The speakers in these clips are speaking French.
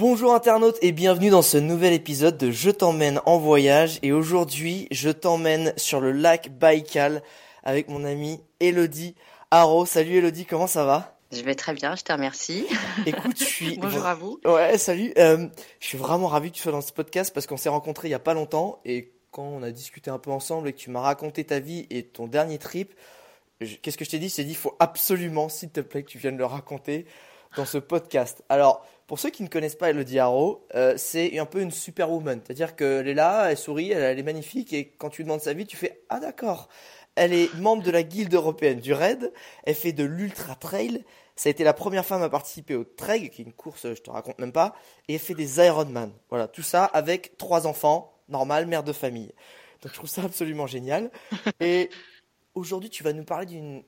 Bonjour internautes et bienvenue dans ce nouvel épisode de Je t'emmène en voyage et aujourd'hui je t'emmène sur le lac Baïkal avec mon amie Elodie Haro. Salut Elodie, comment ça va? Je vais très bien, je te remercie. Écoute, je suis Bonjour à vous. Ouais, salut. Euh, je suis vraiment ravi que tu sois dans ce podcast parce qu'on s'est rencontrés il y a pas longtemps et quand on a discuté un peu ensemble et que tu m'as raconté ta vie et ton dernier trip, je- qu'est-ce que je t'ai dit? Je t'ai dit, il faut absolument, s'il te plaît, que tu viennes le raconter dans ce podcast. Alors, pour ceux qui ne connaissent pas Elodie Haro, euh, c'est un peu une superwoman. C'est-à-dire qu'elle est là, elle sourit, elle, elle est magnifique et quand tu demandes sa vie, tu fais Ah d'accord. Elle est membre de la guilde européenne du raid, elle fait de l'ultra trail, ça a été la première femme à participer au Trek, qui est une course, je te raconte même pas, et elle fait des Ironman. Voilà, tout ça avec trois enfants, normal, mère de famille. Donc je trouve ça absolument génial. Et aujourd'hui, tu vas nous parler d'une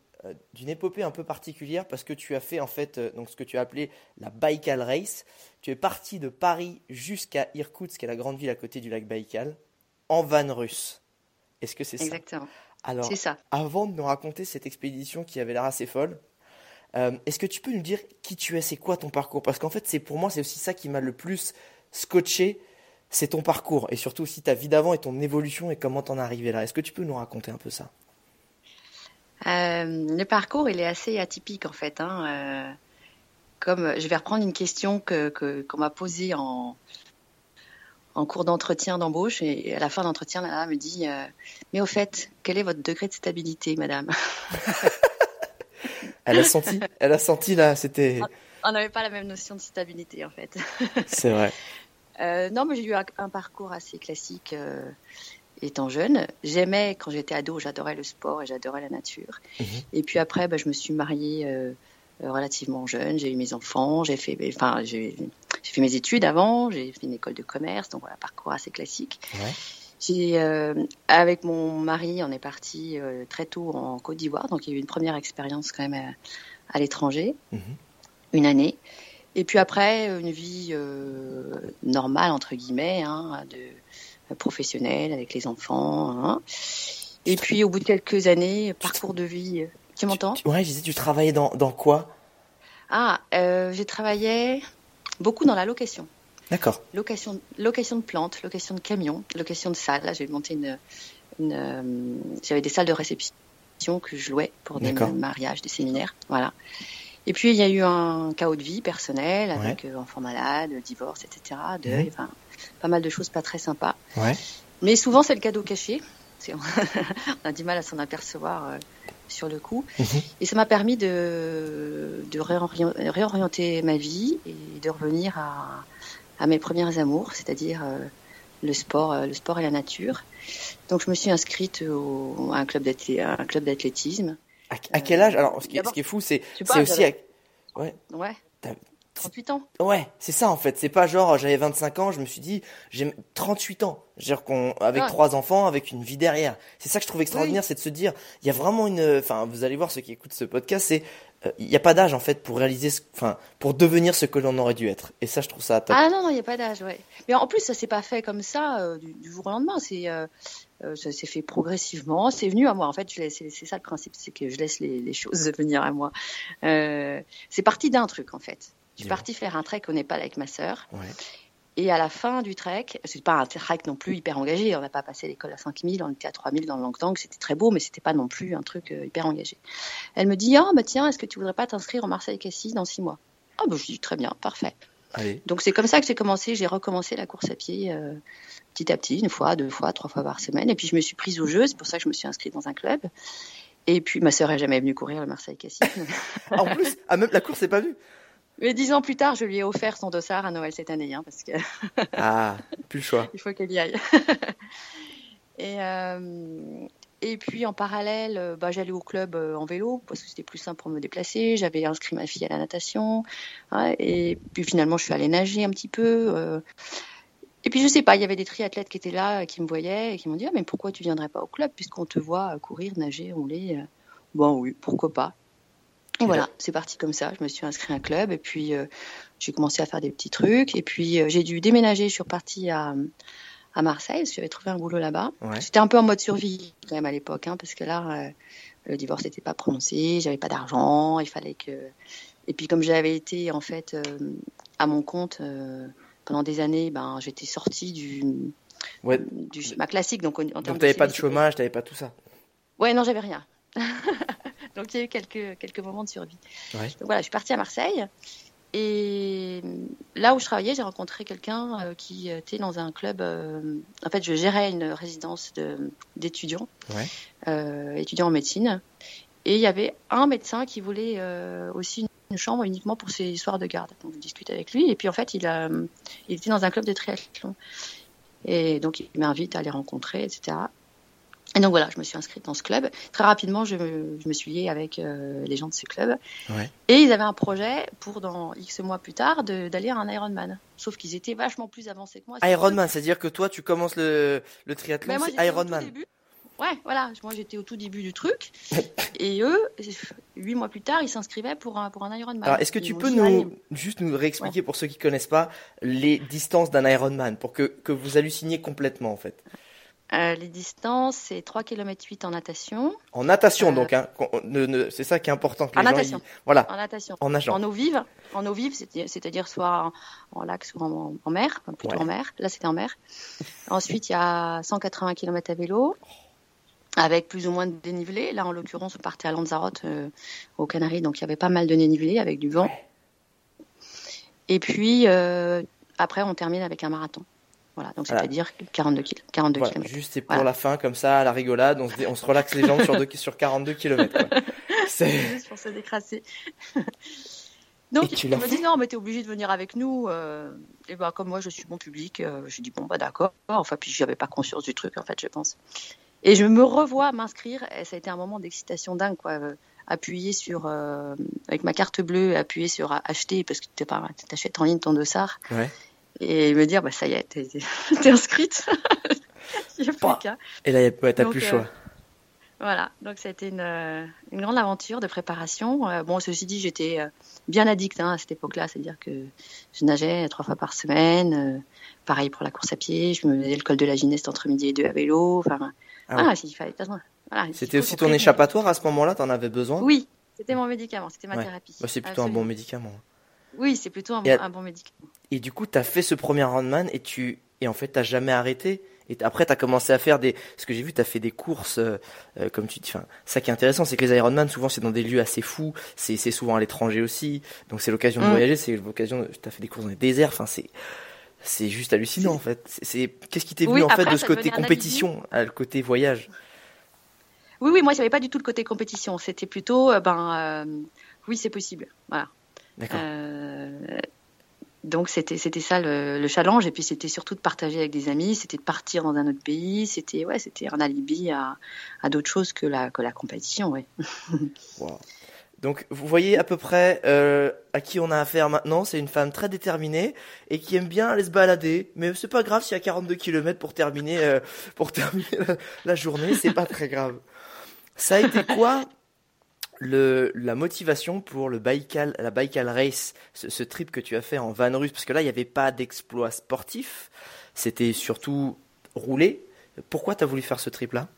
d'une épopée un peu particulière parce que tu as fait en fait euh, donc ce que tu as appelé la Baïkal Race. Tu es parti de Paris jusqu'à Irkoutsk, qui est la grande ville à côté du lac Baïkal, en van russe. Est-ce que c'est ça? Exactement. Alors, ça. avant de nous raconter cette expédition qui avait l'air assez folle, euh, est-ce que tu peux nous dire qui tu es, c'est quoi ton parcours? Parce qu'en fait, c'est pour moi, c'est aussi ça qui m'a le plus scotché, c'est ton parcours et surtout aussi ta vie d'avant et ton évolution et comment t'en es arrivé là. Est-ce que tu peux nous raconter un peu ça? Euh, le parcours, il est assez atypique en fait. Hein. euh, comme je vais reprendre une question que qu'on m'a posée en en cours d'entretien d'embauche et à la fin d'entretien, la nana me dit euh, mais au fait, quel est votre degré de stabilité, madame? Elle a senti, elle a senti là, c'était, On n'avait pas la même notion de stabilité en fait. c'est vrai. Euh, non, mais j'ai eu un, un parcours assez classique euh, étant jeune. J'aimais, quand j'étais ado, j'adorais le sport et j'adorais la nature. Mhm. Et puis après, bah, je me suis mariée euh, euh, relativement jeune. J'ai eu mes enfants, j'ai fait, enfin, j'ai fait mes études avant, j'ai fait une école de commerce, donc voilà, parcours assez classique. Ouais. Euh, avec mon mari, on est parti euh, très tôt en Côte d'Ivoire, donc il y a eu une première expérience quand même à, à l'étranger, Mhm. une année. Et puis après, une vie euh, normale, entre guillemets, hein, de professionnelle avec les enfants. hein. Et puis au bout de quelques années, parcours de vie. Tu m'entends Ouais, je disais, tu travaillais dans, dans quoi? Ah, euh, j'ai travaillé beaucoup dans la location. D'accord. Location, location de plantes, location de camions, location de salles. Là, j'ai monté une, une euh, j'avais des salles de réception que je louais pour des mariages, des séminaires, voilà. Et puis il y a eu un chaos de vie personnel avec euh, enfants malades, divorce, etc., deuil, enfin pas mal de choses pas très sympas. Ouais. Mais souvent c'est le cadeau caché. On a du mal à s'en apercevoir euh, sur le coup. Mhm. Et ça m'a permis de, de réorien- réorienter ma vie et de revenir à, à mes premiers amours, c'est-à-dire euh, le sport, euh, le sport et la nature. Donc je me suis inscrite au, à un club d'athlétisme. À, à quel âge? Alors, ce qui, est- ce qui est fou, c'est aussi. à- Ouais. Ouais. T'as- 38 ans. Ouais, c'est ça en fait. C'est pas genre j'avais 25 ans, je me suis dit j'ai 38 ans. C'est-à-dire qu'on avec Ouais. trois enfants, avec une vie derrière. C'est ça que je trouve extraordinaire, c'est de se dire il y a vraiment une. Enfin, vous allez voir ceux qui écoutent ce podcast, c'est euh, il n'y a pas d'âge en fait pour réaliser, ce... enfin pour devenir ce que l'on aurait dû être. Et ça, je trouve ça top. Ah non, non, il n'y a pas d'âge, ouais. Mais en plus, ça s'est pas fait comme ça euh, du, du jour au lendemain. C'est, euh, ça s'est fait progressivement. C'est venu à moi. En fait, c'est ça le principe, c'est que je laisse les, les choses venir à moi. C'est parti d'un truc, en fait. Je suis partie faire un trek au Népal avec ma sœur. Ouais. Et à la fin du trek, c'est pas un trek non plus hyper engagé. On n'a pas passé l'école à 5000, on était à 3000 dans le Langtang. C'était très beau, mais c'était pas non plus un truc euh, hyper engagé. Elle me dit, ah bah tiens, est-ce que tu voudrais pas t'inscrire au Marseille Cassis dans six mois? Ah bah je dis très bien, parfait. Allez. Donc c'est comme ça que j'ai commencé. J'ai recommencé la course à pied euh, petit à petit, une fois, deux fois, trois fois par semaine. Et puis je me suis prise au jeu. C'est pour ça que je me suis inscrite dans un club. Et puis ma sœur est jamais venue courir le Marseille-Cassis. en plus, ah, même la course n'est pas venue. Mais dix ans plus tard, je lui ai offert son dossard à Noël cette année, hein, parce que. ah, plus le choix. Il faut qu'elle y aille. et, euh, et puis en parallèle, euh, bah, j'allais au club euh, en vélo parce que c'était plus simple pour me déplacer. J'avais inscrit ma fille à la natation. Et puis finalement, je suis allée nager un petit peu. Euh. Et puis je sais pas, il y avait des triathlètes qui étaient là, qui me voyaient et qui m'ont dit ah, mais pourquoi tu viendrais pas au club puisqu'on te voit courir, nager, rouler. Bon oui, pourquoi pas. Voilà, c'est parti comme ça. Je me suis inscrit à un club et puis euh, j'ai commencé à faire des petits trucs. Et puis euh, j'ai dû déménager. Je suis repartie à, à Marseille parce que j'avais trouvé un boulot là-bas. Ouais. J'étais un peu en mode survie quand même à l'époque, hein, parce que là, euh, le divorce n'était pas prononcé, j'avais pas d'argent, il fallait que. Et puis comme j'avais été en fait à mon compte pendant des années, ben j'étais sortie du, Ouais. du schéma classique. Donc en, en termes Donc t'avais pas de chômage, t'avais pas tout ça. Ouais, non, j'avais rien. Donc il y a eu quelques, quelques moments de survie. Ouais. Donc voilà, je suis partie à Marseille. Et là où je travaillais, j'ai rencontré quelqu'un euh, qui était dans un club. euh, en fait, je gérais une résidence de- d'étudiants, Ouais. euh, étudiants en médecine. Et il y avait un médecin qui voulait aussi une, une chambre uniquement pour ses soirs de garde. Donc je discute avec lui. Et puis en fait, il, a, il était dans un club de triathlon. Et donc il m'invite à les rencontrer, etc. Et donc voilà, je me suis inscrite dans ce club. Très rapidement, je me, je me suis liée avec euh, les gens de ce club. Ouais. Et ils avaient un projet pour dans X mois plus tard d'aller à un Ironman. Sauf qu'ils étaient vachement plus avancés que moi. Ironman, c'est-à-dire que toi, tu commences le, le triathlon, ben, c'est Ironman. Ouais, voilà. Moi, j'étais au tout début du truc. et eux, huit mois plus tard, ils s'inscrivaient pour un, pour un Ironman. Alors, est-ce que tu peux nous juste nous réexpliquer pour ceux qui connaissent pas les distances d'un Ironman pour que, que vous halluciniez complètement en fait? Euh, les distances, c'est 3 km 8 en natation. En natation Euh, donc, hein, c'est ça qui est important que En les gens natation. voilà, En natation. en nageant. En eau vive, en eau vive, c'est- c'est-à-dire soit en, en lac, soit en, en mer, enfin, plutôt Ouais. en mer. Là, c'était en mer. Ensuite, il y a 180 km à vélo, avec plus ou moins de dénivelé. Là, en l'occurrence, on partait à Lanzarote, euh, aux Canaries, donc il y avait pas mal de dénivelé avec du vent. Et puis, euh, après, on termine avec un marathon. Voilà, donc Voilà. c'est-à-dire 42 km. 42 Voilà, kilomètres. juste pour Voilà. la fin comme ça, à la rigolade, on se, on se relaxe les jambes sur, deux- sur 42 km. C'est juste pour se décrasser. Donc, tu il me dit non, mais t'es obligé de venir avec nous. euh, et ben, comme moi, je suis bon public, euh, j'ai dit bon, bah d'accord. Enfin, puis j'avais pas conscience du truc, en fait, je pense. Et je me revois m'inscrire, et ça a été un moment d'excitation dingue, quoi. euh, appuyer sur, euh, avec ma carte bleue, appuyer sur acheter, parce que tu t'achètes en ligne ton dossard, ouais. Et me dire, bah ça y est, t'es inscrite. Il n'y a plus Bah. qu'à. Et là, y ouais, t'as Donc, plus le euh, choix. Voilà, donc ça a été une, euh, une grande aventure de préparation. Euh, bon, ceci dit, j'étais bien addict hein, à cette époque-là, c'est-à-dire que je nageais trois fois par semaine. pareil pour la course à pied, je me faisais le col de la gymnaste entre midi et deux à vélo. Enfin, Ah ouais. s'il fallait. Voilà, il C'était aussi ton échappatoire à ce moment-là, t'en avais besoin? Oui, c'était mon médicament, c'était ma Ouais. thérapie. Bah, C'est plutôt un bon médicament. Oui, c'est plutôt un, Et à- un bon médicament. Et du coup, t'as fait ce premier Ironman et tu et en fait t'as jamais arrêté. Et après, t'as commencé à faire des. Ce que j'ai vu, t'as fait des courses, euh, euh, comme tu dis. Enfin, ça qui est intéressant, c'est que les Ironman, souvent, c'est dans des lieux assez fous. C'est c'est souvent à l'étranger aussi. Donc c'est l'occasion de Mm. voyager. C'est l'occasion. de- T'as fait des courses dans les déserts. Enfin, c'est c'est juste hallucinant en fait. C'est- C'est qu'est-ce qui t'est Oui, venu en fait de ce côté compétition à le côté voyage? Oui, oui, moi, j'avais pas du tout le côté compétition. C'était plutôt, euh, ben, euh, oui, c'est possible. Voilà. D'accord. Donc c'était ça le, le challenge et puis c'était surtout de partager avec des amis, c'était de partir dans un autre pays, c'était ouais c'était un alibi à, d'autres choses que la que la compétition. Donc vous voyez à peu près euh, à qui on a affaire maintenant. C'est une femme très déterminée et qui aime bien aller se balader. Mais c'est pas grave s'il y a 42 km pour terminer euh, terminer la, la journée, c'est pas très grave. Ça a été quoi la motivation pour le Baïkal, la Baïkal Race, ce, trip que tu as fait en van russe Parce que là, il n'y avait pas d'exploit sportif, c'était surtout rouler. Pourquoi tu as voulu faire ce trip-là?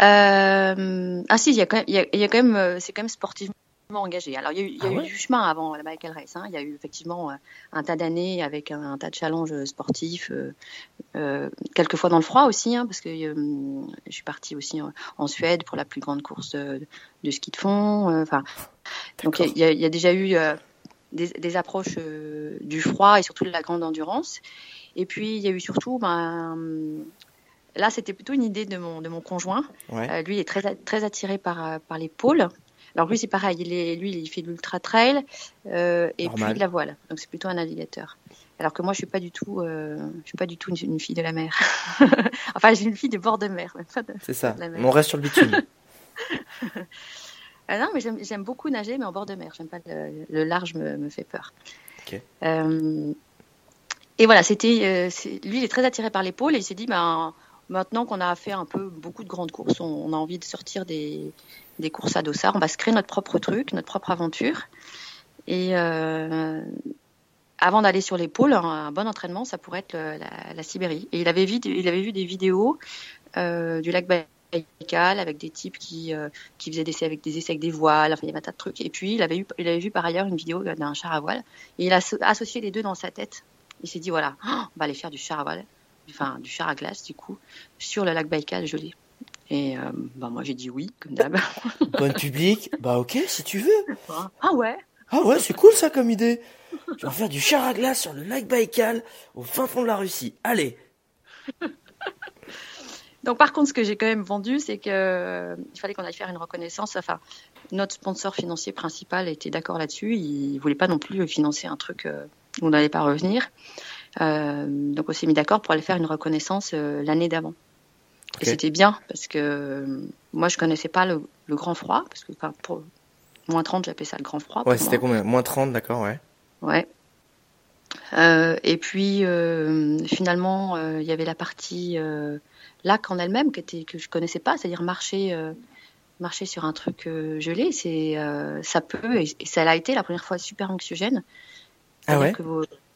Euh, ah si y a quand même euh, c'est quand même sportivement engagé. Alors il y a eu, il y a Ah eu ouais du chemin avant la Michael Race. Hein. Il y a eu effectivement euh, un tas d'années avec un, un tas de challenges sportifs, euh, euh, quelquefois dans le froid aussi, hein, parce que euh, je suis partie aussi en, en Suède pour la plus grande course de, de ski de fond. euh, Enfin, donc il y, a- il y a déjà eu euh, des, des approches du froid et surtout de la grande endurance. Et puis il y a eu surtout ben, Là, c'était plutôt une idée de mon, de mon conjoint. Euh, lui, il est très, très attiré par, euh, par les pôles. Alors lui, c'est pareil. Il est, lui, il fait de l'ultra trail euh, et puis de la voile. Donc c'est plutôt un navigateur. Alors que moi, je suis pas du tout, je suis pas du tout une, fille de la mer. enfin, j'ai une fille de bord de mer. C'est ça. On reste sur le bitume. non, mais j'aime beaucoup nager, mais en bord de mer. J'aime pas le, large, me, me, fait peur. Et voilà, c'était, lui, il est très attiré par pôles et il s'est dit, ben Maintenant qu'on a fait un peu beaucoup de grandes courses, on, a envie de sortir des, courses à dossard. On va se créer notre propre truc, notre propre aventure. Et euh, avant d'aller sur les pôles, un, bon entraînement, ça pourrait être la, Sibérie. Et il avait vu, il avait vu des vidéos euh, du lac Baïkal avec des types qui, euh, qui faisaient des essais avec des essais avec des voiles, enfin, un tas de trucs. Et puis, il avait, eu, il avait vu par ailleurs une vidéo d'un char à voile. Et il a associé les deux dans sa tête. Il s'est dit, voilà, on va aller faire du char à voile enfin du char à glace du coup, sur le lac Baïkal joli. Et euh, bah, moi j'ai dit oui, comme d'hab. Bon public, bah ok, si tu veux. Ah ouais Ah ouais, c'est cool ça comme idée. Tu vas faire du char à glace sur le lac Baïkal, au fin fond de la Russie. Allez Donc par contre, ce que j'ai quand même vendu, c'est que euh, il fallait qu'on aille faire une reconnaissance. Enfin, notre sponsor financier principal était d'accord là-dessus. Il voulait pas non plus financer un truc euh, où on n'allait pas revenir. Euh, donc on s'est mis d'accord pour aller faire une reconnaissance euh, l'année d'avant. Et c'était bien parce que euh, moi je connaissais pas le, grand froid parce que pour moins 30 j'appelais ça le grand froid. Ouais, c'était combien? Moins 30, d'accord, ouais. Ouais. et puis finalement il y avait la partie lac en elle-même que je connaissais pas, c'est-à-dire marcher marcher sur un truc gelé, c'est ça peut et, ça l'a été la première fois super anxiogène. Ah ouais?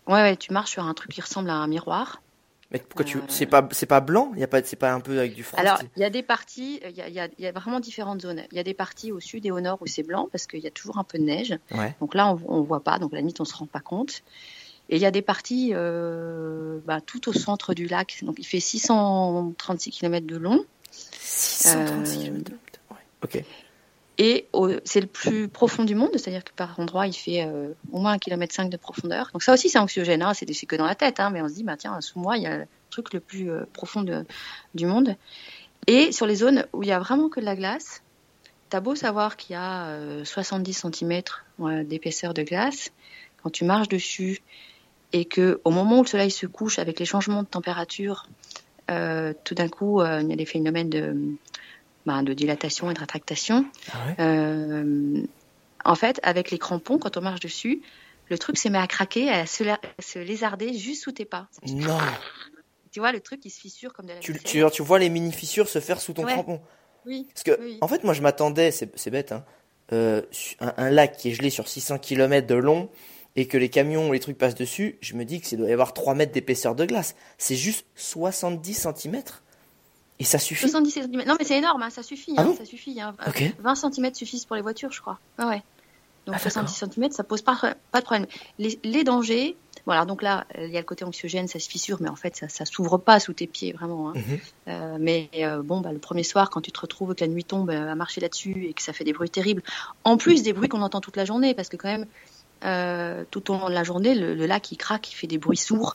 Ouais, ouais, tu marches sur un truc qui ressemble à un miroir. Mais pourquoi tu. Euh, c'est pas, c'est pas blanc? Y a pas, c'est pas un peu avec du froid Alors, il y a des parties, il y a, y, y a, vraiment différentes zones. Il y a des parties au sud et au nord où c'est blanc parce qu'il y a toujours un peu de neige. Ouais. Donc là, on, on voit pas. Donc la nuit, on se rend pas compte. Et il y a des parties euh, bah, tout au centre du lac. Donc il fait 636 km de long. 636 km de long. Ouais. Ok. Et c'est le plus profond du monde, c'est-à-dire que par endroit, il fait euh, au moins un kilomètre cinq de profondeur. Donc ça aussi, c'est anxiogène, hein, c'est que dans la tête, hein, mais on se dit, bah, tiens, sous moi, il y a le truc le plus euh, profond du monde. Et sur les zones où il y a vraiment que de la glace, t'as beau savoir qu'il y a euh, 70 cm d'épaisseur de glace, quand tu marches dessus et que au moment où le soleil se couche, avec les changements de température, euh, tout d'un coup, il y a des phénomènes de bah, de dilatation et de rétractation. Ah euh, en fait, avec les crampons, quand on marche dessus, le truc se met à craquer, à se, se lézarder juste sous tes pas. Non. Tu vois, le truc, il se fissure comme de la tu, tu, tu, vois les mini-fissures se faire sous ton crampon? Oui. Parce que, en fait, moi, je m'attendais, c'est bête, hein, euh, un, lac qui est gelé sur 600 km de long et que les camions ou les trucs passent dessus, je me dis que ça doit y avoir 3 mètres d'épaisseur de glace. C'est juste 70 cm et ça suffit 70 cm. Non, mais c'est énorme, hein, ça suffit. Ah hein, ça suffit 20 hein. cm suffisent pour les voitures, je crois. Ah ouais. Donc 70 ah, cm, ça pose pas, pas de problème. Les, les dangers, voilà, donc là, il y a le côté anxiogène, ça se fissure, mais en fait, ça, ça s'ouvre pas sous tes pieds, vraiment. Hein. Mhm. Euh, mais euh, bon, bah, le premier soir, quand tu te retrouves, que la nuit tombe euh, à marcher là-dessus et que ça fait des bruits terribles, en plus des bruits qu'on entend toute la journée, parce que quand même, euh, tout au long de la journée, le, le lac, il craque, il fait des bruits sourds.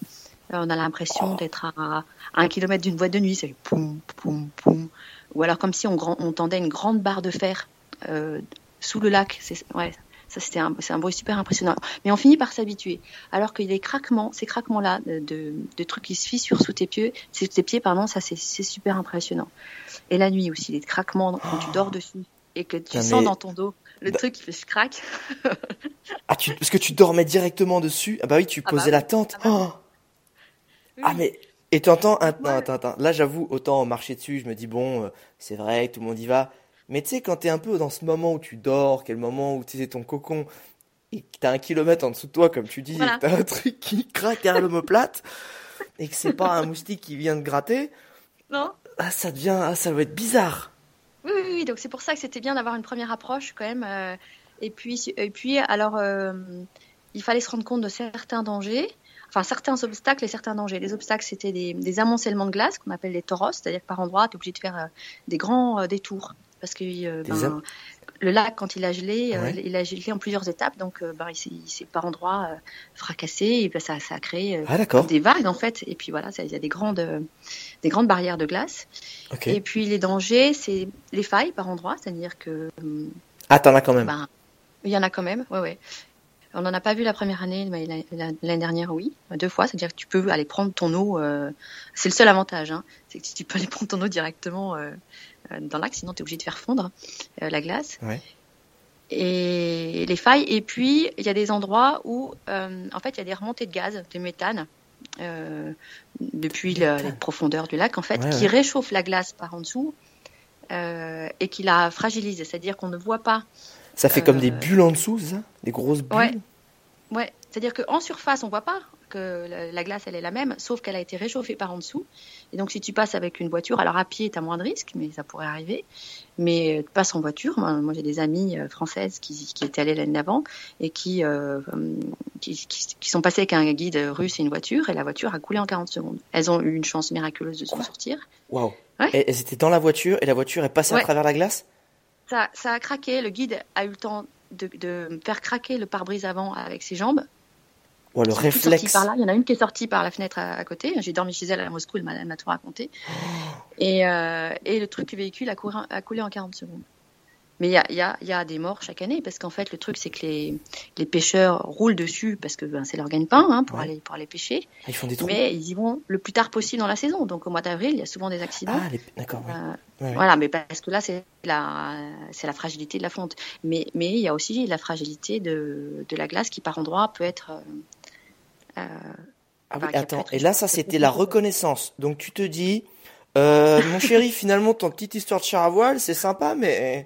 Euh, on a l'impression d'être à, un kilomètre d'une boîte de nuit, c'est poum, poum, poum. Ou alors comme si on, on tendait une grande barre de fer euh, sous le lac. Ouais, ça c'était un, c'est un bruit super impressionnant. Mais on finit par s'habituer. Alors qu'il y a des craquements, ces craquements-là de, de, trucs qui se fissurent sous tes pieds, sous tes pieds, pardon, ça c'est, super impressionnant. Et la nuit aussi, les craquements quand tu dors dessus et que tu sens dans ton dos le bah truc qui fait craque. ah, tu, parce que tu dormais directement dessus. Ah bah oui, tu ah bah posais la tente. Ah, bah oh ah mais et tu entends un, Là j'avoue autant marcher dessus, je me dis bon euh, c'est vrai tout le monde y va. Mais tu sais quand t'es un peu dans ce moment où tu dors, quel moment où tu sais ton cocon et que t'as un kilomètre en dessous de toi comme tu dis, voilà. t'as un truc qui craque à l'homoplate et que c'est pas un moustique qui vient de gratter. Non. Ah ça devient ah, ça va être bizarre. Oui, oui, oui. donc c'est pour ça que c'était bien d'avoir une première approche quand même. Euh, et puis et puis alors euh, il fallait se rendre compte de certains dangers enfin certains obstacles et certains dangers. Les obstacles, c'était des, amoncellements de glace qu'on appelle les toros, c'est-à-dire que par endroit, tu es obligé de faire euh, des grands euh, détours. Parce que euh, ben, le lac, quand il a gelé, euh, il a gelé en plusieurs étapes, donc euh, bah, il s'est- il s'est par endroits euh, fracassé, et bah, ça, ça a créé Ah des vagues en fait. Et puis voilà, ça- il y a des grandes, des grandes barrières de glace. Et puis les dangers, c'est les failles par endroits, c'est-à-dire que Ah t'en as quand même. ben, il y en a quand même. Ouais, ouais. On n'en a pas vu la première année, mais la- la- l'année dernière, oui, deux fois. C'est-à-dire que tu peux aller prendre ton eau. euh, c'est le seul avantage, hein, c'est que tu peux aller prendre ton eau directement euh, euh, dans lac, sinon tu es obligé de faire fondre euh, la glace. Ouais. Et les failles. Et puis, il y a des endroits où, en fait, il y a des remontées de gaz, de méthane, depuis la, les profondeurs du lac, en fait, Ouais, qui ouais. réchauffent la glace par en dessous et qui la fragilisent. C'est-à-dire qu'on ne voit pas Ça fait comme Euh, des bulles en dessous, c'est ça? Des grosses bulles? Ouais. Ouais, c'est-à-dire qu'en surface, on voit pas que la, la glace, elle est la même, sauf qu'elle a été réchauffée par en dessous. Et donc, si tu passes avec une voiture, alors à pied, tu as moins de risques, mais ça pourrait arriver. Mais euh, tu passes en voiture. Moi, moi, j'ai des amies euh, françaises qui, qui étaient allées l'année d'avant et qui, euh, qui, qui- qui sont passées avec un guide russe et une voiture, et la voiture a coulé en 40 secondes. Elles ont eu une chance miraculeuse de s'en sortir. Waouh. Ouais. Elles étaient dans la voiture et la voiture est passée à travers la glace? Ça, ça a craqué. Le guide a eu le temps de, de faire craquer le pare-brise avant avec ses jambes. Le réflexe. par là. Il y en a une qui est sortie par la fenêtre à, à côté. J'ai dormi chez elle à Moscou, elle m'a tout raconté. Et, euh, et le truc, le véhicule a, couru- a coulé en 40 secondes. Mais il y a, il y, a, il y a des morts chaque année parce qu'en fait, le truc, c'est que les, les pêcheurs roulent dessus parce que ben, c'est leur gagne-pain hein, pour, Ouais. aller, pour aller pêcher. Ah, ils font des. Mais ils y vont le plus tard possible dans la saison. Donc au mois d'avril, il y a souvent des accidents. Ah, les... d'accord. ouais. Euh, Ouais. Voilà, mais parce que là, c'est la, c'est la fragilité de la fonte. Mais, mais il y a aussi la fragilité de, de la glace qui, par endroits, peut être. euh, euh, Ah oui, Enfin, a attends. Et là, ça, c'était la reconnaissance. Donc, tu te dis, euh, mon chéri, finalement, ton petite histoire de char à voile, c'est sympa, mais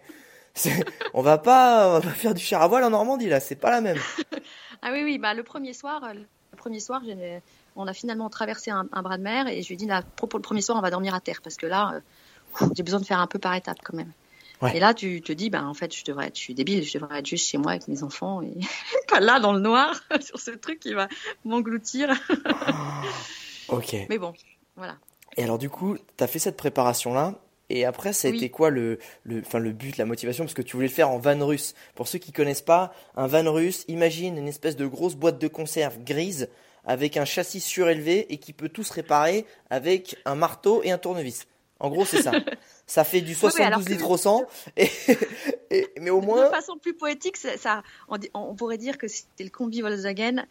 on va pas, on va pas faire du char à voile en Normandie, là. C'est pas la même. Ah oui, oui, bah, le premier soir, euh, le premier soir, on a finalement traversé un, un bras de mer et je lui ai dit, là, pour le premier soir, on va dormir à terre parce que là, euh, j'ai besoin de faire un peu par étapes quand même. Ouais. Et là, tu te dis, bah, en fait, je devrais être, je suis débile, je devrais être juste chez moi avec mes enfants et pas là dans le noir sur ce truc qui va m'engloutir. Ok. Mais bon, voilà. Et alors, du coup, t'as fait cette préparation-là. Et après, ça a Oui. été quoi le, le, enfin, le but, la motivation? Parce que tu voulais le faire en van russe. Pour ceux qui connaissent pas, un van russe, imagine une espèce de grosse boîte de conserve grise avec un châssis surélevé et qui peut tout se réparer avec un marteau et un tournevis. En gros, c'est ça. Ça fait du oui, 72 alors que- litres au 100. Et, et- mais au De moins, façon plus poétique, ça, ça- on, on pourrait dire que c'était le combi Volkswagen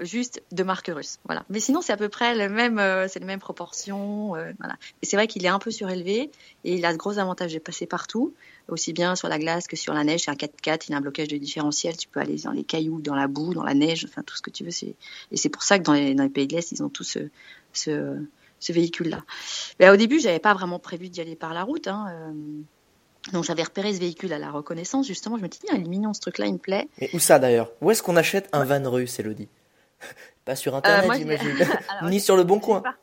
juste de marque russe. Voilà. Mais sinon, c'est à peu près le même, euh, c'est les mêmes proportions. euh, voilà. Et c'est vrai qu'il est un peu surélevé et il a ce gros avantage de passer partout, aussi bien sur la glace que sur la neige. C'est un 4x4, il a un blocage de différentiel. Tu peux aller dans les cailloux, dans la boue, dans la neige, enfin tout ce que tu veux. Et c'est pour ça que dans les, pays de l'Est, ils ont tous ce, véhicule-là. Mais au début, j'avais pas vraiment prévu d'y aller par la route. Hein, euh, donc j'avais repéré ce véhicule à la reconnaissance, justement. Je me suis dit, il est mignon ce truc-là, il me plaît. mais où ça d'ailleurs? Où est-ce qu'on achète un van russe, Elodie? Pas sur Internet, Euh, j'ai- j'imagine. Ni sur le bon coin. pas-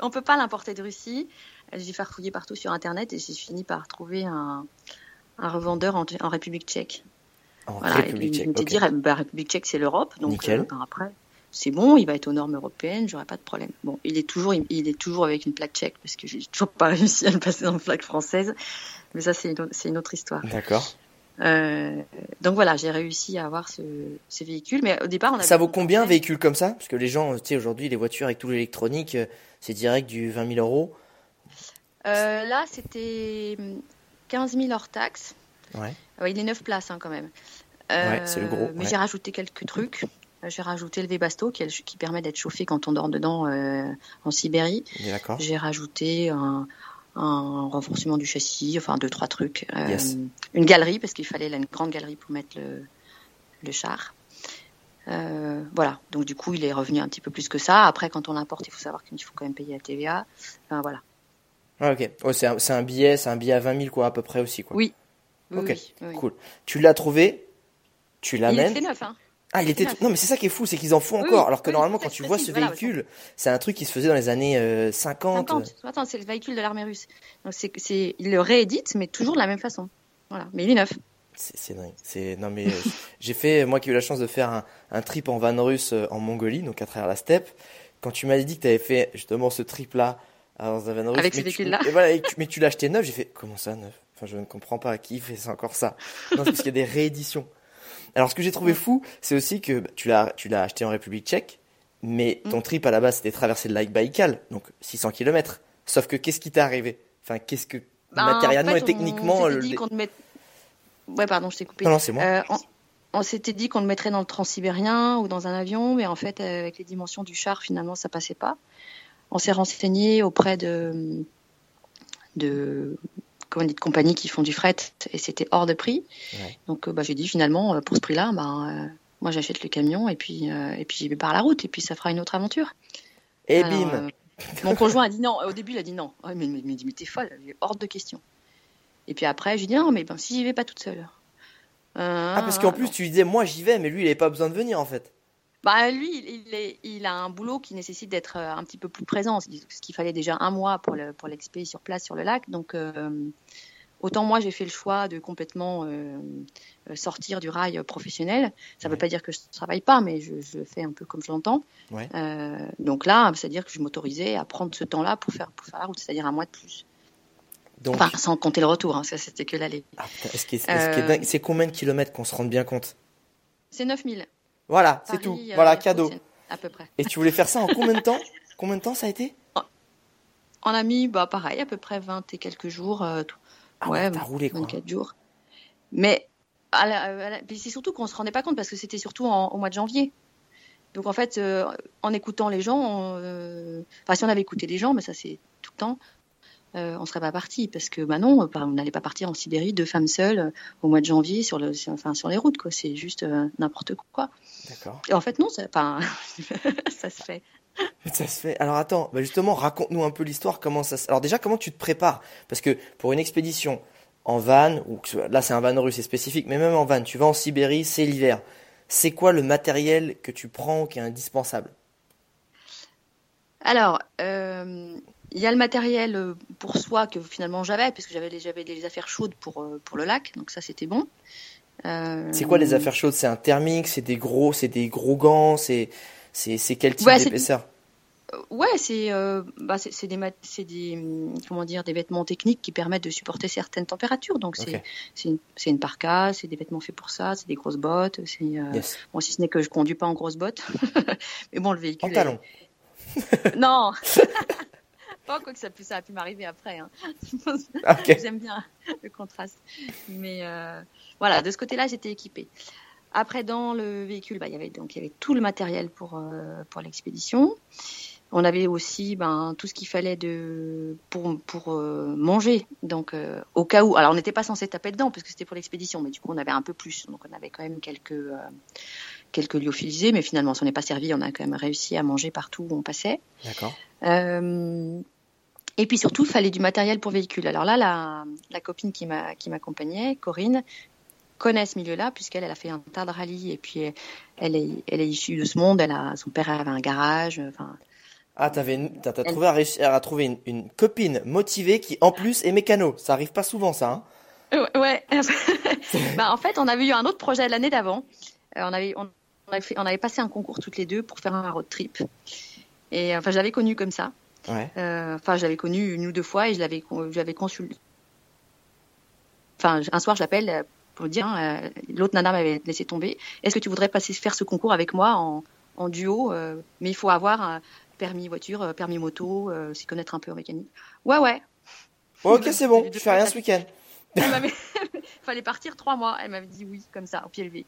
On peut pas l'importer de Russie. J'ai farfouillé partout sur Internet et j'ai fini par trouver un, un revendeur en, en République tchèque. En Voilà, République tchèque. me suis ok. dit, bah, République tchèque, c'est l'Europe. Donc euh, ben, après, c'est bon, il va être aux normes européennes, j'aurai pas de problème. Bon, il est toujours, il, il est toujours avec une plaque tchèque parce que j'ai toujours pas réussi à le passer dans une plaque française. Mais ça, c'est une, autre- c'est une autre histoire. D'accord. Euh, donc voilà, j'ai réussi à avoir ce, ce véhicule. Mais au départ, on avait Ça vaut combien un véhicule comme ça? Parce que les gens, tu sais, aujourd'hui, les voitures avec tout l'électronique, euh, c'est direct du 20 000 euros. Euh, là, c'était hum, 15 000 hors taxe. Ouais. Il est 9 places hein, quand même. Ouais, c'est le gros, Mais ouais. j'ai rajouté quelques trucs. J'ai rajouté le Webasto qui, qui permet d'être chauffé quand on dort dedans en Sibérie. D'accord. J'ai rajouté un, un renforcement du châssis, enfin deux, trois trucs. Euh, Yes. Une galerie, parce qu'il fallait là, une grande galerie pour mettre le, le char. Euh, voilà, donc du coup, il est revenu un petit peu plus que ça. Après, quand on l'importe, il faut savoir qu'il faut quand même payer la TVA. Enfin, voilà. Ah, ok. Ouais, c'est un, un billet, c'est un billet à 20 000 quoi, à peu près aussi quoi. Oui. Ok, oui, oui. Cool. Tu l'as trouvé, tu Il l'amènes? était neuf, hein. Ah, il était. neuf. Non, mais c'est ça qui est fou, c'est qu'ils en font Oui, encore. Alors que oui, normalement, quand tu vois ce voilà, véhicule, c'est un truc qui se faisait dans les années euh, 50. 50. Attends, c'est le véhicule de l'armée russe. Donc c'est, c'est, il le réédite, mais toujours de la même façon. Voilà. Mais il est neuf. C'est dingue. C'est non mais euh, j'ai fait moi qui ai eu la chance de faire un, un trip en van russe euh, en Mongolie, donc à travers la steppe. Quand tu m'as dit que tu avais fait justement ce trip là dans un van russe, Avec ce tu- véhicule-là. et voilà, et tu- mais tu l'as acheté neuf, j'ai fait comment ça neuf? Enfin, je ne comprends pas qui fait encore ça. Non, parce qu'il y a des rééditions. Alors, ce que j'ai trouvé fou, c'est aussi que bah, tu l'as, tu l'as acheté en République tchèque, mais ton mm. trip à la base, c'était traverser le lac Baïkal, donc 600 km. Sauf que qu'est-ce qui t'est arrivé? Enfin, qu'est-ce que ben, matériellement et techniquement. On dit qu'on met... Ouais, pardon, je t'ai coupé. Non, non c'est moi. Euh, on, s'était dit qu'on le mettrait dans le transsibérien ou dans un avion, mais en fait, avec les dimensions du char, finalement, ça passait pas. On s'est renseigné auprès de, de comment dit, de compagnies qui font du fret et c'était hors de prix. Donc, euh, bah, j'ai dit finalement, euh, pour ce prix-là, bah, moi, j'achète le camion et puis, et puis j'y vais par la route et puis ça fera une autre aventure. Et bim mon conjoint a dit non. Au début, il a dit non. mais, mais, mais, mais t'es folle, hors de question. Et puis après, j'ai dit non, mais ben, si j'y vais pas toute seule. ah, parce qu'en plus, tu lui disais, moi j'y vais, mais lui, il n'avait pas besoin de venir en fait. Bah, lui, il, est, il, a un boulot qui nécessite d'être euh, un petit peu plus présent. Ce qu'il fallait déjà un mois pour l'expé pour sur place sur le lac. Donc, euh, Autant moi, j'ai fait le choix de complètement euh, sortir du rail professionnel. Ça ne veut pas dire que je ne travaille pas, mais je, fais un peu comme je l'entends. Euh, donc là, c'est-à-dire que je m'autorisais à prendre ce temps-là pour faire, pour faire la route, c'est-à-dire un mois de plus. Donc... Enfin, sans compter le retour, hein, c'était que l'aller. Ah, c'est combien de kilomètres qu'on se rende bien compte? C'est 9000. Voilà, c'est tout. Voilà, cadeau. À peu près. Et tu voulais faire ça en combien de temps? Combien de temps ça a été? On a mis, bah, pareil, à peu près 20 et quelques jours. Ah ouais, t'as roulé quoi. 24 jours. Mais c'est surtout qu'on se rendait pas compte parce que c'était surtout au mois de janvier. Donc en fait, euh, en écoutant les gens, euh, enfin si on avait écouté les gens, mais ça c'est tout le temps, euh, on serait pas parti parce que bah non, on n'allait pas partir en Sibérie deux femmes seules au mois de janvier sur le, enfin sur les routes quoi. C'est juste n'importe quoi. D'accord. Et en fait non, ça, ça se fait. Ça se fait. Alors attends, bah justement, raconte-nous un peu l'histoire. Comment ça Alors déjà, comment tu te prépares? Parce que pour une expédition en van, ou là c'est un van russe, c'est spécifique, mais même en van, tu vas en Sibérie, c'est l'hiver. C'est quoi le matériel que tu prends qui est indispensable? Alors, euh, il y a le matériel euh, pour soi que finalement j'avais, puisque j'avais des affaires chaudes pour, euh, pour le lac, donc ça c'était bon. C'est quoi les affaires chaudes? C'est un thermique, c'est des gros, c'est des gros gants, c'est c'est quel type d'épaisseur? Euh, Ouais, c'est euh, bah, c'est des, des, hum, comment dire, des vêtements techniques qui permettent de supporter certaines températures. Donc c'est une, une parka, c'est des vêtements faits pour ça, c'est des grosses bottes. Euh, bon, si ce n'est que je conduis pas en grosses bottes, mais bon, le véhicule. En talon. non. pas quoi que ça, ça a pu m'arriver après. Hein. J'aime bien le contraste. Mais voilà, de ce côté-là, j'étais équipée. Après, dans le véhicule, bah, il, y avait, donc, il y avait tout le matériel pour, euh, pour l'expédition. On avait aussi ben, tout ce qu'il fallait de, pour, pour euh, manger. Donc, euh, au cas où. Alors, on n'était pas censé taper dedans parce que c'était pour l'expédition, mais du coup, on avait un peu plus. Donc, on avait quand même quelques, quelques lyophilisés, mais finalement, on n'est pas servi. On a quand même réussi à manger partout où on passait. D'accord. Et puis surtout, il fallait du matériel pour véhicule. Alors là, la, la copine qui m'accompagnait, Corinne, connaît ce milieu-là puisqu'elle elle a fait un tas de rallyes et puis elle est, elle est issue de ce monde. Elle a, son père avait un garage. Enfin, ah, t'avais, t'as, trouvé à, trouver une, copine motivée qui en plus est mécano. Ça arrive pas souvent, ça. Hein ouais. bah, en fait, on avait eu un autre projet l'année d'avant. Euh, on avait, on, avait fait, on avait passé un concours toutes les deux pour faire un road trip. Et enfin, je l'avais connu comme ça. Ouais. Euh, enfin, je l'avais connu une ou deux fois et je l'avais, je l'avais consulté. Enfin, un soir, je l'appelle pour dire, euh, l'autre nana m'avait laissé tomber. Est-ce que tu voudrais passer faire ce concours avec moi en, duo euh, Mais il faut avoir un permis voiture, euh, permis moto, s'y connaître un peu en mécanique. Ouais, ouais. ok, c'est bon. Je fais rien ce week-end. Il fallait partir trois mois. Elle m'avait dit oui, comme ça, au pied levé.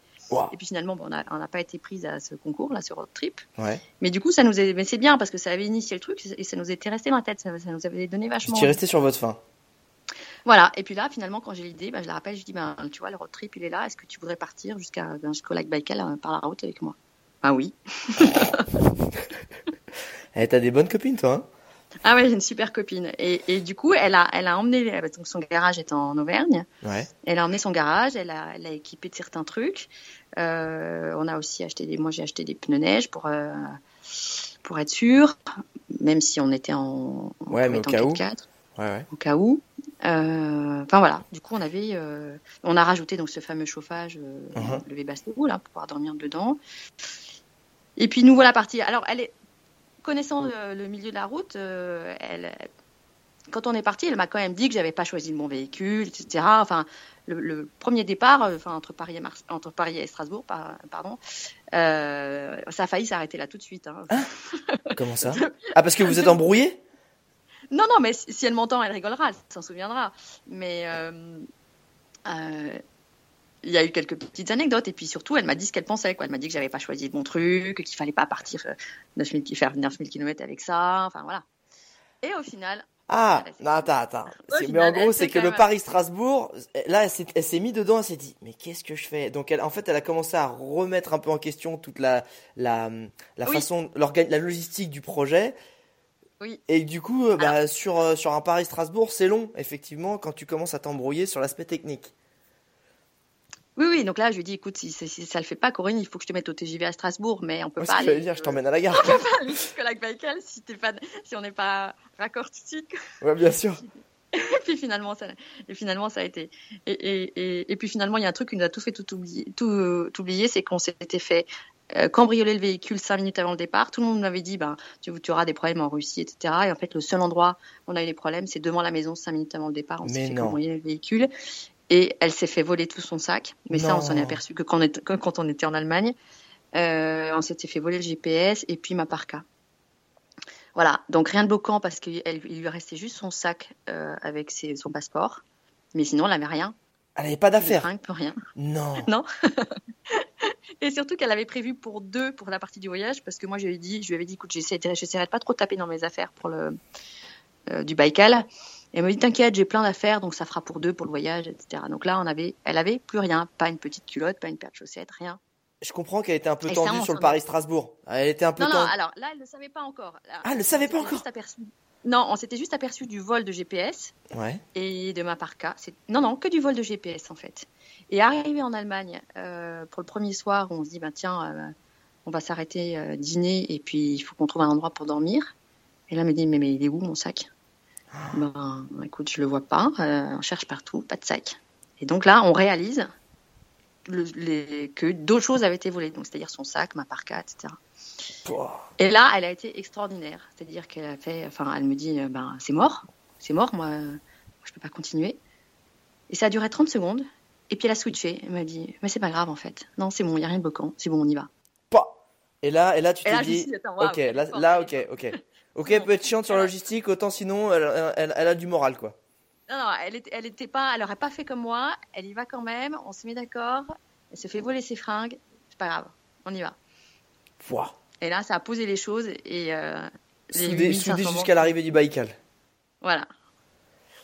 Et puis finalement, on n'a pas été prise à ce concours, là, ce road trip. Ouais. Mais du coup, ça nous mais c'est bien parce que ça avait initié le truc et ça nous était resté dans la tête. Ça, nous avait donné vachement. Tu es resté sur votre fin. Voilà. Et puis là, finalement, quand j'ai l'idée, bah, je la rappelle, je dis, ben, tu vois, le road trip, il est là. Est-ce que tu voudrais partir jusqu'à ben, jusqu'au lac Baïkal euh, par la route avec moi? Ah oui. eh, t'as des bonnes copines, toi. Hein? Ah ouais, j'ai une super copine. Et, et, du coup, elle a, elle a emmené, donc son garage est en Auvergne. Ouais. Elle a emmené son garage, elle a, elle a équipé de certains trucs. Euh, on a aussi acheté des, moi j'ai acheté des pneus neige pour, euh, pour être sûr, même si on était en, ouais, mais au cas où. Ouais, ouais. Au cas où. Euh, enfin voilà, du coup on avait, on a rajouté donc ce fameux chauffage, euh, uh-huh. le Webasto là pour pouvoir dormir dedans. Et puis nous voilà partis. Alors elle est connaissant le, milieu de la route, elle, quand on est parti, elle m'a quand même dit que j'avais pas choisi le bon véhicule, etc. Enfin, le, le premier départ, euh, enfin entre Paris et Mars, entre Paris et Strasbourg, par- pardon, euh, ça a failli s'arrêter là tout de suite. hein. Comment ça? Ah, parce que vous êtes embrouillé Non, non, mais si, si elle m'entend, elle rigolera, elle s'en souviendra. Mais euh, euh, il y a eu quelques petites anecdotes et puis surtout, elle m'a dit ce qu'elle pensait. Quoi. Elle m'a dit que j'avais pas choisi le bon truc, qu'il fallait pas partir euh, 9000 ki- faire 9000 km avec ça. Enfin voilà. Et au final, Ah, non, attends, attends. Final, mais en gros, c'est que le Paris-Strasbourg, là, elle s'est, elle s'est mis dedans, elle s'est dit, mais qu'est-ce que je fais? Donc, elle, en fait, elle a commencé à remettre un peu en question toute la, la, la Oui. façon, la logistique du projet. Oui. Et du coup, euh, bah, sur, euh, sur un Paris-Strasbourg, c'est long, effectivement, quand tu commences à t'embrouiller sur l'aspect technique. Oui, oui. Donc là, je lui dis, écoute, si, si- si ça le fait pas, Corinne, il faut que je te mette au TGV à Strasbourg, mais on peut Moi, pas aller. dire, je t'emmène à la gare. on peut pas aller jusqu'à lac Baïkal si t'es pas, si on n'est pas raccord tout de suite. Ouais, bien sûr. Et puis finalement, ça, et finalement, ça a été. Et, et, et, et puis finalement, il y a un truc qui nous a tout fait tout oublier, tout, euh, oublier, c'est qu'on s'était fait euh, cambrioler le véhicule cinq minutes avant le départ. Tout le monde m'avait dit, ben, tu, tu auras des problèmes en Russie, etc. Et en fait, le seul endroit où on a eu des problèmes, c'est devant la maison cinq minutes avant le départ. On s'est fait cambrioler le véhicule. Et elle s'est fait voler tout son sac. Mais ça, on s'en est aperçu que quand on, est, que quand on était en Allemagne. Euh, on s'était fait voler le GPS et puis ma parka. Voilà, donc rien de bloquant parce qu'il il lui restait juste son sac euh, avec ses- son passeport. Mais sinon, elle n'avait rien. Elle n'avait pas d'affaires. plus rien. Non. Non. Et surtout qu'elle avait prévu pour deux pour la partie du voyage parce que moi, je lui, ai dit, je lui avais dit, écoute, j'essaierai de pas trop taper dans mes affaires pour le euh, du Baïkal. Et elle me dit, t'inquiète, j'ai plein d'affaires, donc ça fera pour deux pour le voyage, etc. Donc là, on avait, elle avait plus rien, pas une petite culotte, pas une paire de chaussettes, rien. Je comprends qu'elle était un peu tendue on sur le Paris-Strasbourg. Elle était un peu Non, non, tendue. alors là, elle ne savait pas encore. Là, Ah, elle ne on savait pas encore Non, on s'était juste aperçu du vol de GPS. Ouais. et de ma parka. Non, non, que du vol de GPS en fait. Et arrivé en Allemagne, euh, pour le premier soir, on se dit, bah, tiens, euh, on va s'arrêter euh, dîner et puis il faut qu'on trouve un endroit pour dormir. Et là, elle me dit, mais, mais il est où mon sac? Ben, écoute, je le vois pas. euh, on cherche partout, pas de sac. Et donc là, on réalise le- les- que d'autres choses avaient été volées, donc c'est-à-dire son sac, ma parka, etc. Et là, elle a été extraordinaire. C'est-à-dire qu'elle a fait, enfin, elle me dit, euh, ben, c'est mort, c'est mort, moi, je peux pas continuer. Et ça a duré 30 secondes. Et puis elle a switché. Elle m'a dit, mais c'est pas grave en fait. Non, c'est bon, il y a rien de bloquant. C'est bon, on y va. Et là, et là, tu t'es dit, attends, waouh, ok, là, ok, ok. Ok, elle peut être chiante sur la logistique, autant sinon, elle, elle, elle a du moral, quoi. Non, non, elle était, elle était pas, elle aurait pas fait comme moi. Elle y va quand même. On se met d'accord. Elle se fait voler ses fringues. C'est pas grave, on y va. Et là, ça a posé les choses et euh, Soudé, 1500 soudé morts. jusqu'à l'arrivée du Baïkal. Voilà.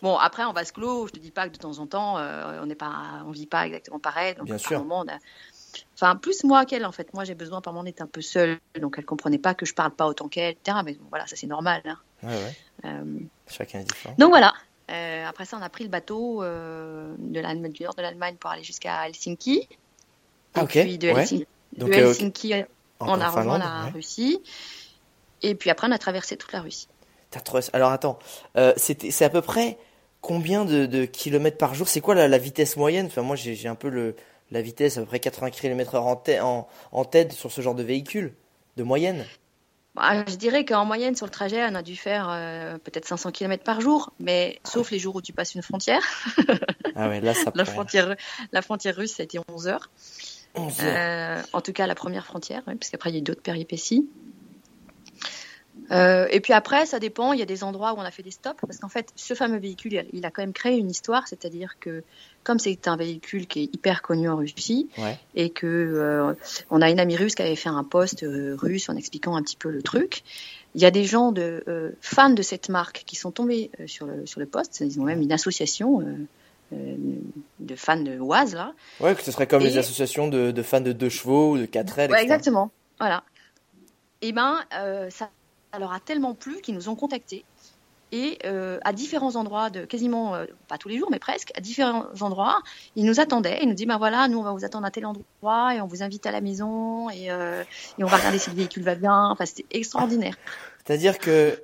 Bon, après, en vase clos, je te dis pas que de temps en temps, euh, on n'est pas, on vit pas exactement pareil. Donc, Bien sûr. moment, on a- Enfin, plus moi qu'elle, en fait. Moi, j'ai besoin, par moment, d'être un peu seule. Donc, elle comprenait pas que je parle pas autant qu'elle, etc. Mais bon, voilà, ça, c'est normal. hein. Ouais, ouais. Euh, Chacun est différent. donc, voilà. Euh, après ça, on a pris le bateau euh, de l'Allemagne, du nord de l'Allemagne pour aller jusqu'à Helsinki. Ah, Et ok. puis, de Ouais. Helsinki, Donc, de Helsinki, on a rejoint Finlande, la. Russie. Et puis après, on a traversé toute la Russie. Alors attends, euh, c'est à peu près combien de, de kilomètres par jour? C'est quoi la, la vitesse moyenne? Enfin, moi, j'ai un peu le, la vitesse à peu près 80 km/h en, tête- en, en tête sur ce genre de véhicule, de moyenne. Bah, je dirais qu'en moyenne, sur le trajet, on a dû faire euh, peut-être 500 km par jour, mais sauf les jours où tu passes une frontière. Ah ouais, là, ça La frontière, la frontière russe, ça a été 11 heures. 11 heures. Euh, en tout cas, la première frontière, oui, parce qu'après, il y a d'autres péripéties. Euh, et puis après, ça dépend. Il y a des endroits où on a fait des stops, parce qu'en fait, ce fameux véhicule, il- il a quand même créé une histoire, c'est-à-dire que comme c'est un véhicule qui est hyper connu en Russie, Ouais. et que euh, on a une amie russe qui avait fait un post euh, russe en expliquant un petit peu le truc. Il y a des gens de fans de cette marque qui sont tombés sur le sur le post. Ils ont même une association de fans de Oise là. Ouais, que ce serait comme Et- les associations de, de fans de deux chevaux ou de 4 L, Ouais, exactement. Voilà. Et ben, euh, ça, ça leur a tellement plu qu'ils nous ont contactés. Et euh, à différents endroits, de quasiment, euh, pas tous les jours, mais presque, à différents endroits, ils nous attendaient. Ils nous disaient, ben voilà, nous, on va vous attendre à tel endroit et on vous invite à la maison et, euh, et on va regarder si le véhicule va bien. Enfin, c'était extraordinaire. C'est-à-dire que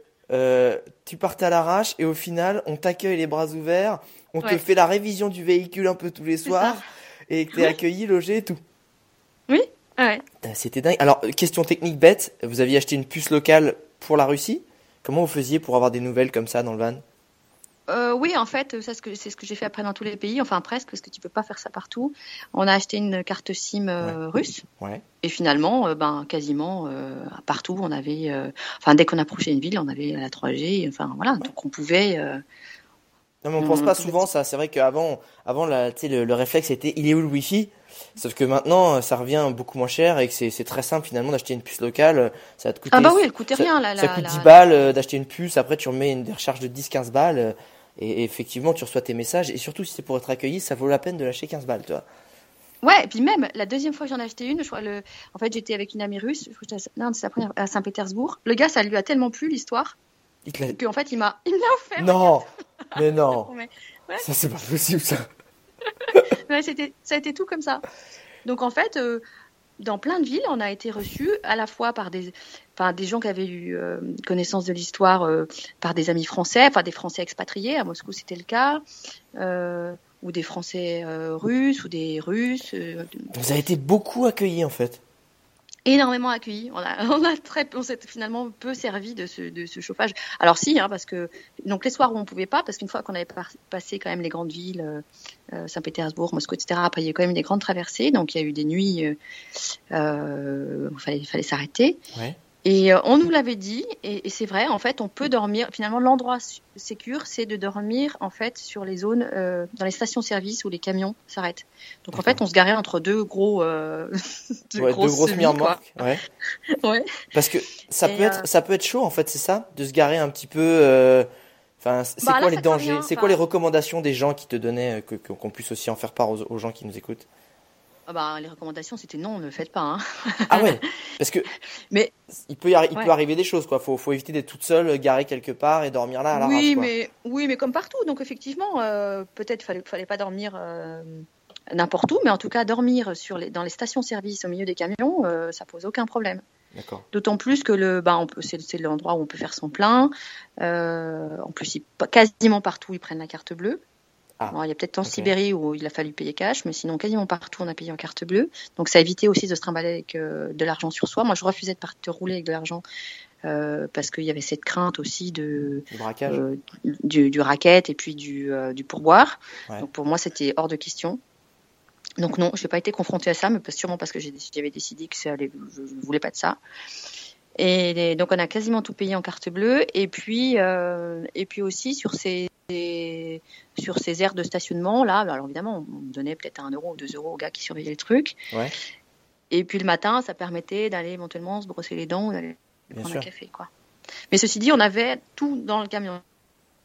tu partais à l'arrache et au final, on t'accueille les bras ouverts, on te Ouais. fait la révision du véhicule un peu tous les soirs ça. et que t'es accueilli, logé et tout. Oui, ouais. C'était dingue. Alors, question technique bête, vous aviez acheté une puce locale pour la Russie? Comment vous faisiez pour avoir des nouvelles comme ça dans le van? Euh, oui, en fait, c'est ce que c'est ce que j'ai fait après dans tous les pays, enfin presque, parce que tu peux pas faire ça partout. On a acheté une carte SIM euh, russe, Ouais. et finalement, euh, ben quasiment partout, on avait, enfin dès qu'on approchait une ville, on avait la 3G, enfin voilà, donc on pouvait. Euh, Non, mais on Mm, pense pas souvent ça. C'est vrai qu'avant, avant, la, le, le réflexe était il est où le Wi-Fi? Sauf que maintenant, ça revient beaucoup moins cher et que c'est très simple finalement d'acheter une puce locale. Ça te coûter. Ah bah oui, elle coûtait ça, rien, la, ça la- coûte la- 10 balles euh, d'acheter une puce. Après, tu remets une recharge de 10-15 balles. euh, Et, et effectivement, tu reçois tes messages. Et surtout, si c'est pour être accueilli, ça vaut la peine de lâcher 15 balles, tu vois. Ouais, et puis même la deuxième fois que j'en ai acheté une, je crois le, en fait j'étais avec une amie russe, je crois que non, c'est la première à Saint-Pétersbourg. Le gars, ça lui a tellement plu l'histoire Il te l'a- qu'en fait il m'a, il me l'a offert. Non, mais non. Ouais. Ça, c'est pas possible, ça. Ouais, c'était, ça a été tout comme ça. Donc en fait, euh, dans plein de villes, on a été reçus à la fois par des, enfin, des gens qui avaient eu euh, connaissance de l'histoire, euh, par des amis français, enfin des Français expatriés. À Moscou, c'était le cas, euh, ou des Français euh, russes, ou des Russes. euh, Vous avez été beaucoup accueillis, en fait. Énormément accueillis. On a, très, on s'est finalement peu servi de ce, chauffage. Alors si, hein, parce que donc les soirs où on pouvait pas, parce qu'une fois qu'on avait passé quand même les grandes villes, euh, euh, Saint-Pétersbourg, Moscou, etc. Après il y a quand même des grandes traversées, donc il y a eu des nuits euh, où il fallait, fallait s'arrêter. Ouais. Et euh, on nous l'avait dit, et, et c'est vrai, en fait, on peut dormir. Finalement, l'endroit su- sécur, c'est de dormir en fait sur les zones, euh, dans les stations-service où les camions s'arrêtent. Donc en fait, on se garait entre deux gros, euh, deux Ouais, grosses deux grosses semis, quoi. remorques. Ouais. Ouais. Parce que ça Et, peut être, euh, ça peut être chaud en fait, c'est ça, de se garer un petit peu. Enfin, c'est Bah, quoi là, les dangers C'est quoi les recommandations des gens qui te donnaient, qu'on puisse aussi en faire part aux, aux gens qui nous écoutent? Ah bah, les recommandations, c'était non, ne le faites pas. Hein. Ah ouais, parce que Mais- il peut il Ouais. peut arriver des choses quoi. Faut faut éviter d'être toute seule, garée quelque part et dormir là à l'arrache. oui, mais oui, mais comme partout. Donc effectivement, euh, peut-être fallait fallait pas dormir euh, n'importe où, mais en tout cas dormir sur les dans les stations-service au milieu des camions, euh, ça pose aucun problème. D'accord. D'autant plus que le, bah, on peut, c'est, c'est l'endroit où on peut faire son plein. Euh, en plus, ils- quasiment partout, ils prennent la carte bleue. Ah, il y a peut-être en. Sibérie où il a fallu payer cash, mais sinon quasiment partout on a payé en carte bleue. Donc ça évitait aussi de se trimballer avec euh, de l'argent sur soi. Moi, je refusais de partir rouler avec de l'argent euh, parce qu'il y avait cette crainte aussi de Du braquage. euh, du, du racket et puis du, euh, du pourboire. Ouais. Donc pour moi, c'était hors de question. Donc non, je n'ai pas été confrontée à ça, mais sûrement parce que j'avais décidé que ça allait, je ne voulais pas de ça. Et donc on a quasiment tout payé en carte bleue. Et puis, euh, et puis aussi sur ces, sur ces aires de stationnement, là, alors évidemment, on donnait peut-être un euro ou deux euros aux gars qui surveillaient le truc. Ouais. Et puis le matin, ça permettait d'aller éventuellement se brosser les dents ou d'aller prendre sûr. un café. Quoi. Mais ceci dit, on avait tout dans le camion.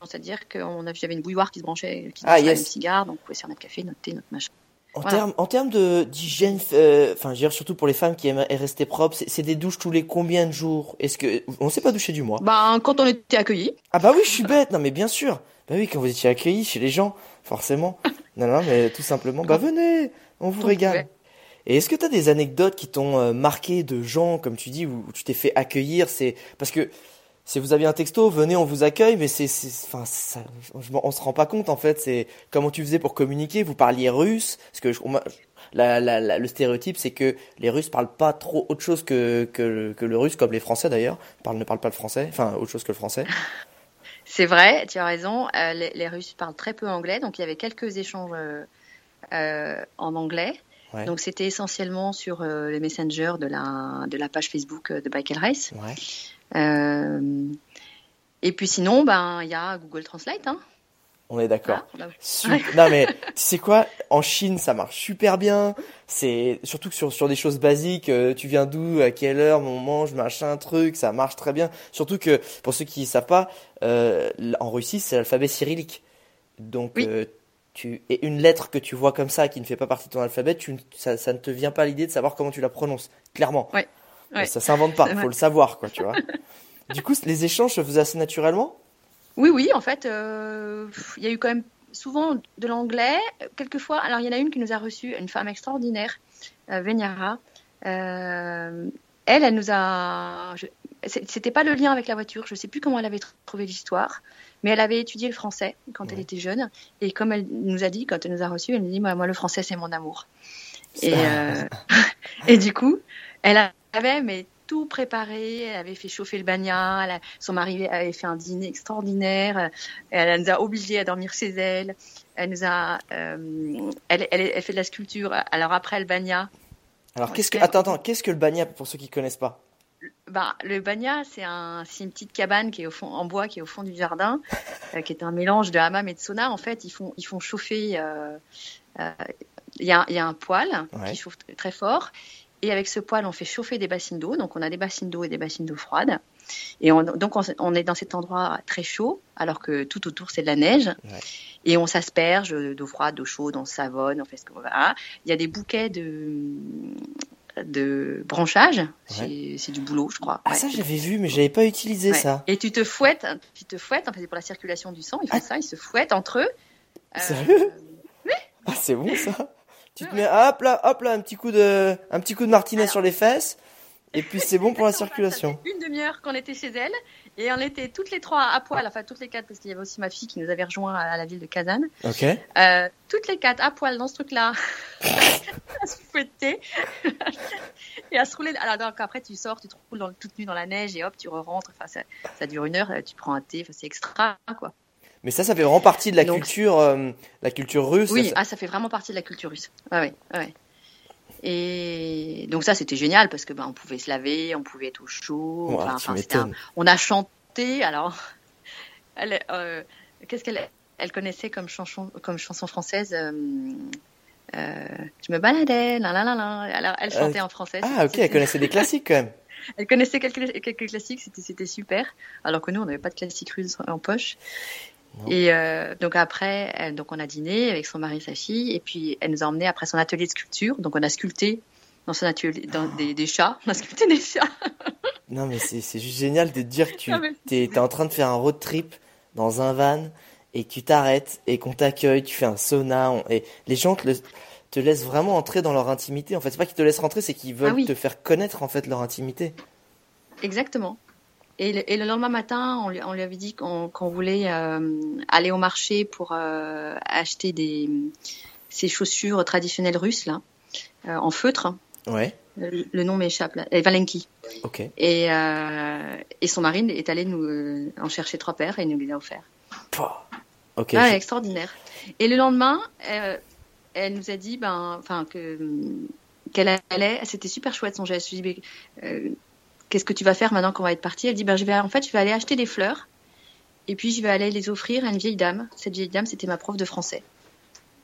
C'est-à-dire que j'avais une bouilloire qui se branchait, qui se Ah, branchait yes. à une cigare, donc on pouvait faire notre café, notre thé, notre machin. En Voilà. termes en termes de d'hygiène, euh, enfin, je veux dire surtout pour les femmes qui aiment rester propres, c'est des douches tous les combien de jours? Est-ce que on s'est pas douché du mois? Ben, quand on était accueillis, Ah bah oui, je suis bête. Non mais bien sûr. Bah oui, quand vous étiez accueillis chez les gens, forcément. Non non, mais tout simplement. Bah venez, on vous régale. Et est-ce que tu as des anecdotes qui t'ont euh, marqué de gens, comme tu dis, où, où tu t'es fait accueillir? C'est parce que si vous aviez un texto, venez, on vous accueille, mais c'est, enfin, ça, on se rend pas compte en fait. C'est comment tu faisais pour communiquer Vous parliez russe Parce que je- on m'a- la, la, la- le stéréotype, c'est que les Russes parlent pas trop autre chose que, que, que le russe, comme les Français d'ailleurs. Parlent, ne parlent pas le français, enfin autre chose que le français. c'est vrai, tu as raison, euh, les, les Russes parlent très peu anglais, donc il y avait quelques échanges euh, euh, en anglais. Ouais. Donc c'était essentiellement sur les messengers de la, de la page Facebook de Bicycle Race. Ouais. Euh, et puis sinon, ben il y a Google Translate. Hein. On est d'accord. Super. Non mais tu sais quoi En Chine, ça marche super bien. C'est surtout que sur sur des choses basiques. euh, tu viens d'où À quelle heure On mange machin truc. Ça marche très bien. Surtout que pour ceux qui savent pas, euh, en Russie, c'est l'alphabet cyrillique. Donc Oui. euh, tu et une lettre que tu vois comme ça qui ne fait pas partie de ton alphabet, tu, ne- ça, ça ne te vient pas l'idée de savoir comment tu la prononces. Clairement. Ouais. Ouais. Ça s'invente pas. Faut le savoir quoi. Tu vois. du coup, les échanges se faisaient assez naturellement? Oui, oui, en fait, euh, il y a eu quand même souvent de l'anglais. Quelquefois, alors il y en a une qui nous a reçu, une femme extraordinaire, euh. Euh, elle, elle nous a. je- C'était pas le lien avec la voiture, je sais plus comment elle avait tr- trouvé l'histoire, mais elle avait étudié le français quand elle était jeune. Et comme elle nous a dit, quand elle nous a reçus, elle nous dit Moi, moi le français, c'est mon amour. Et, euh, et du coup, elle avait mais tout préparé. Elle avait fait chauffer le bagnat. a- son mari avait fait un dîner extraordinaire. Elle nous a obligés à dormir chez elle. Elle nous a, euh, elle, elle, elle fait de la sculpture. Alors après le bagnat, Alors, qu'est-ce que. Attends, attends, qu'est-ce que le bagnat pour ceux qui connaissent pas? Bah, le bagnat, c'est un, une petite cabane qui est au fond, en bois, qui est au fond du jardin, euh, qui est un mélange de hammam et de sauna. En fait, ils font, ils font chauffer. euh, euh, Il y, a, y a un poêle Ouais. qui chauffe très fort, et avec ce poêle, on fait chauffer des bassines d'eau. Donc, on a des bassines d'eau et des bassines d'eau froide. Et on, donc, on, on est dans cet endroit très chaud, alors que tout autour c'est de la neige. Ouais. Et on s'asperge d'eau froide, d'eau chaude, on savonne, on fait ce qu'on veut. Il y a des bouquets de de branchage, c'est c'est du boulot, je crois. Ah, Ouais. ça, j'avais vu, mais j'avais pas utilisé Ouais. ça. Et tu te fouettes, tu te fouettes, en fait, c'est pour la circulation du sang, ils font Ah. ça, ils se fouettent entre eux. Euh, Sérieux Ah, c'est bon ça Tu te mets, hop là, hop là, un petit coup de, un petit coup de martinet Alors. sur les fesses, et puis c'est bon pour la circulation. Ça fait une demi-heure qu'on était chez elle et on était toutes les trois à poil, enfin toutes les quatre parce qu'il y avait aussi ma fille qui nous avait rejoint à la ville de Kazan. Ok. Euh, toutes les quatre à poil dans ce truc-là, à se fouetter et à se rouler. Alors donc après tu sors, tu te roules dans, toute nue dans la neige et hop tu rentres. Enfin ça, ça dure une heure, tu prends un thé, enfin, c'est extra quoi. Mais ça, ça fait vraiment partie de la Donc- culture, euh, la culture russe. Oui, ça- ah, ça fait vraiment partie de la culture russe. Ouais, ouais, ouais. Et donc ça, c'était génial parce que ben, on pouvait se laver, on pouvait être au chaud. Enfin, un-. On a chanté. Alors, elle, euh, qu'est-ce qu'elle elle connaissait comme chanson, comme chanson française euh, euh, Je me baladais, la la la la. Alors, elle chantait en français. Ah, ok, elle connaissait des classiques quand même. elle connaissait quelques, quelques classiques, c'était, c'était super. Alors que nous, on n'avait pas de classiques russes en poche. Et euh, donc après, elle- donc on a dîné avec son mari et sa fille, et puis elle nous a emmenés après son atelier de sculpture. Donc on a sculpté dans son atelier dans des, des chats. On a sculpté des chats. Non, mais c'est juste génial de te dire que tu t'es en train de faire un road trip dans un van et que tu t'arrêtes et qu'on t'accueille, tu fais un sauna on- et les gens te, laissent- te laissent vraiment entrer dans leur intimité. En fait, c'est pas qu'ils te laissent rentrer, c'est qu'ils veulent Ah oui. te faire connaître en fait leur intimité. Exactement. Et le, et le lendemain matin, on lui, on lui avait dit qu'on, voulait euh, aller au marché pour euh, acheter des ces chaussures traditionnelles russes là, euh, en feutre. Ouais, Le, le nom m'échappe là. Valenki. ok. Et, et son mari est allé nous en chercher trois paires et nous les a offerts. Pouah. Ok. Ah, je- extraordinaire. Et le lendemain, elle nous a dit, ben, qu'elle allait. C'était super chouette son geste. Je lui ai dit, qu'est-ce que tu vas faire maintenant qu'on va être parti Elle dit, ben, je vais, en fait, je vais aller acheter des fleurs. Et puis, je vais aller les offrir à une vieille dame. Cette vieille dame, c'était ma prof de français.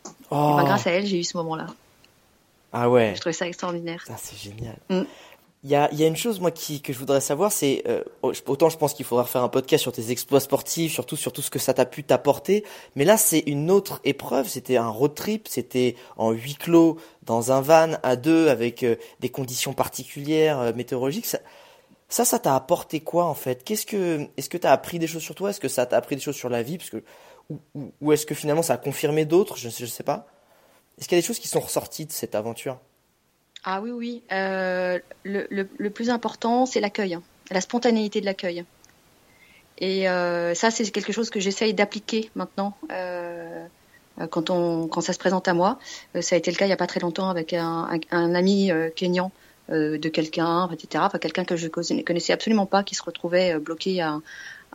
Et Oh. ben, grâce à elle, j'ai eu ce moment-là. Ah ouais. Je trouvais ça extraordinaire. Putain, c'est génial. Mm. Il y a, il y a une chose, moi, qui, que je voudrais savoir, c'est, euh, autant je pense qu'il faudra faire un podcast sur tes exploits sportifs, surtout sur tout ce que ça t'a pu t'apporter, mais là, c'est une autre épreuve, c'était un road trip, c'était en huis clos, dans un van, à deux, avec euh, des conditions particulières, euh, météorologiques, ça, ça, ça t'a apporté quoi, en fait? Qu'est-ce que, est-ce que t'as appris des choses sur toi? Est-ce que ça t'a appris des choses sur la vie? Parce que, ou, est-ce que finalement ça a confirmé d'autres? Je, je sais pas. Est-ce qu'il y a des choses qui sont ressorties de cette aventure? Ah oui, oui. Euh, le, plus important, c'est l'accueil, hein. la spontanéité de l'accueil. Et euh, ça, c'est quelque chose que j'essaye d'appliquer maintenant euh, quand, on, quand ça se présente à moi. Ça a été le cas il n'y a pas très longtemps avec un, un, ami euh, de quelqu'un, etc. Enfin, quelqu'un que je ne connaissais absolument pas, qui se retrouvait euh, bloqué à,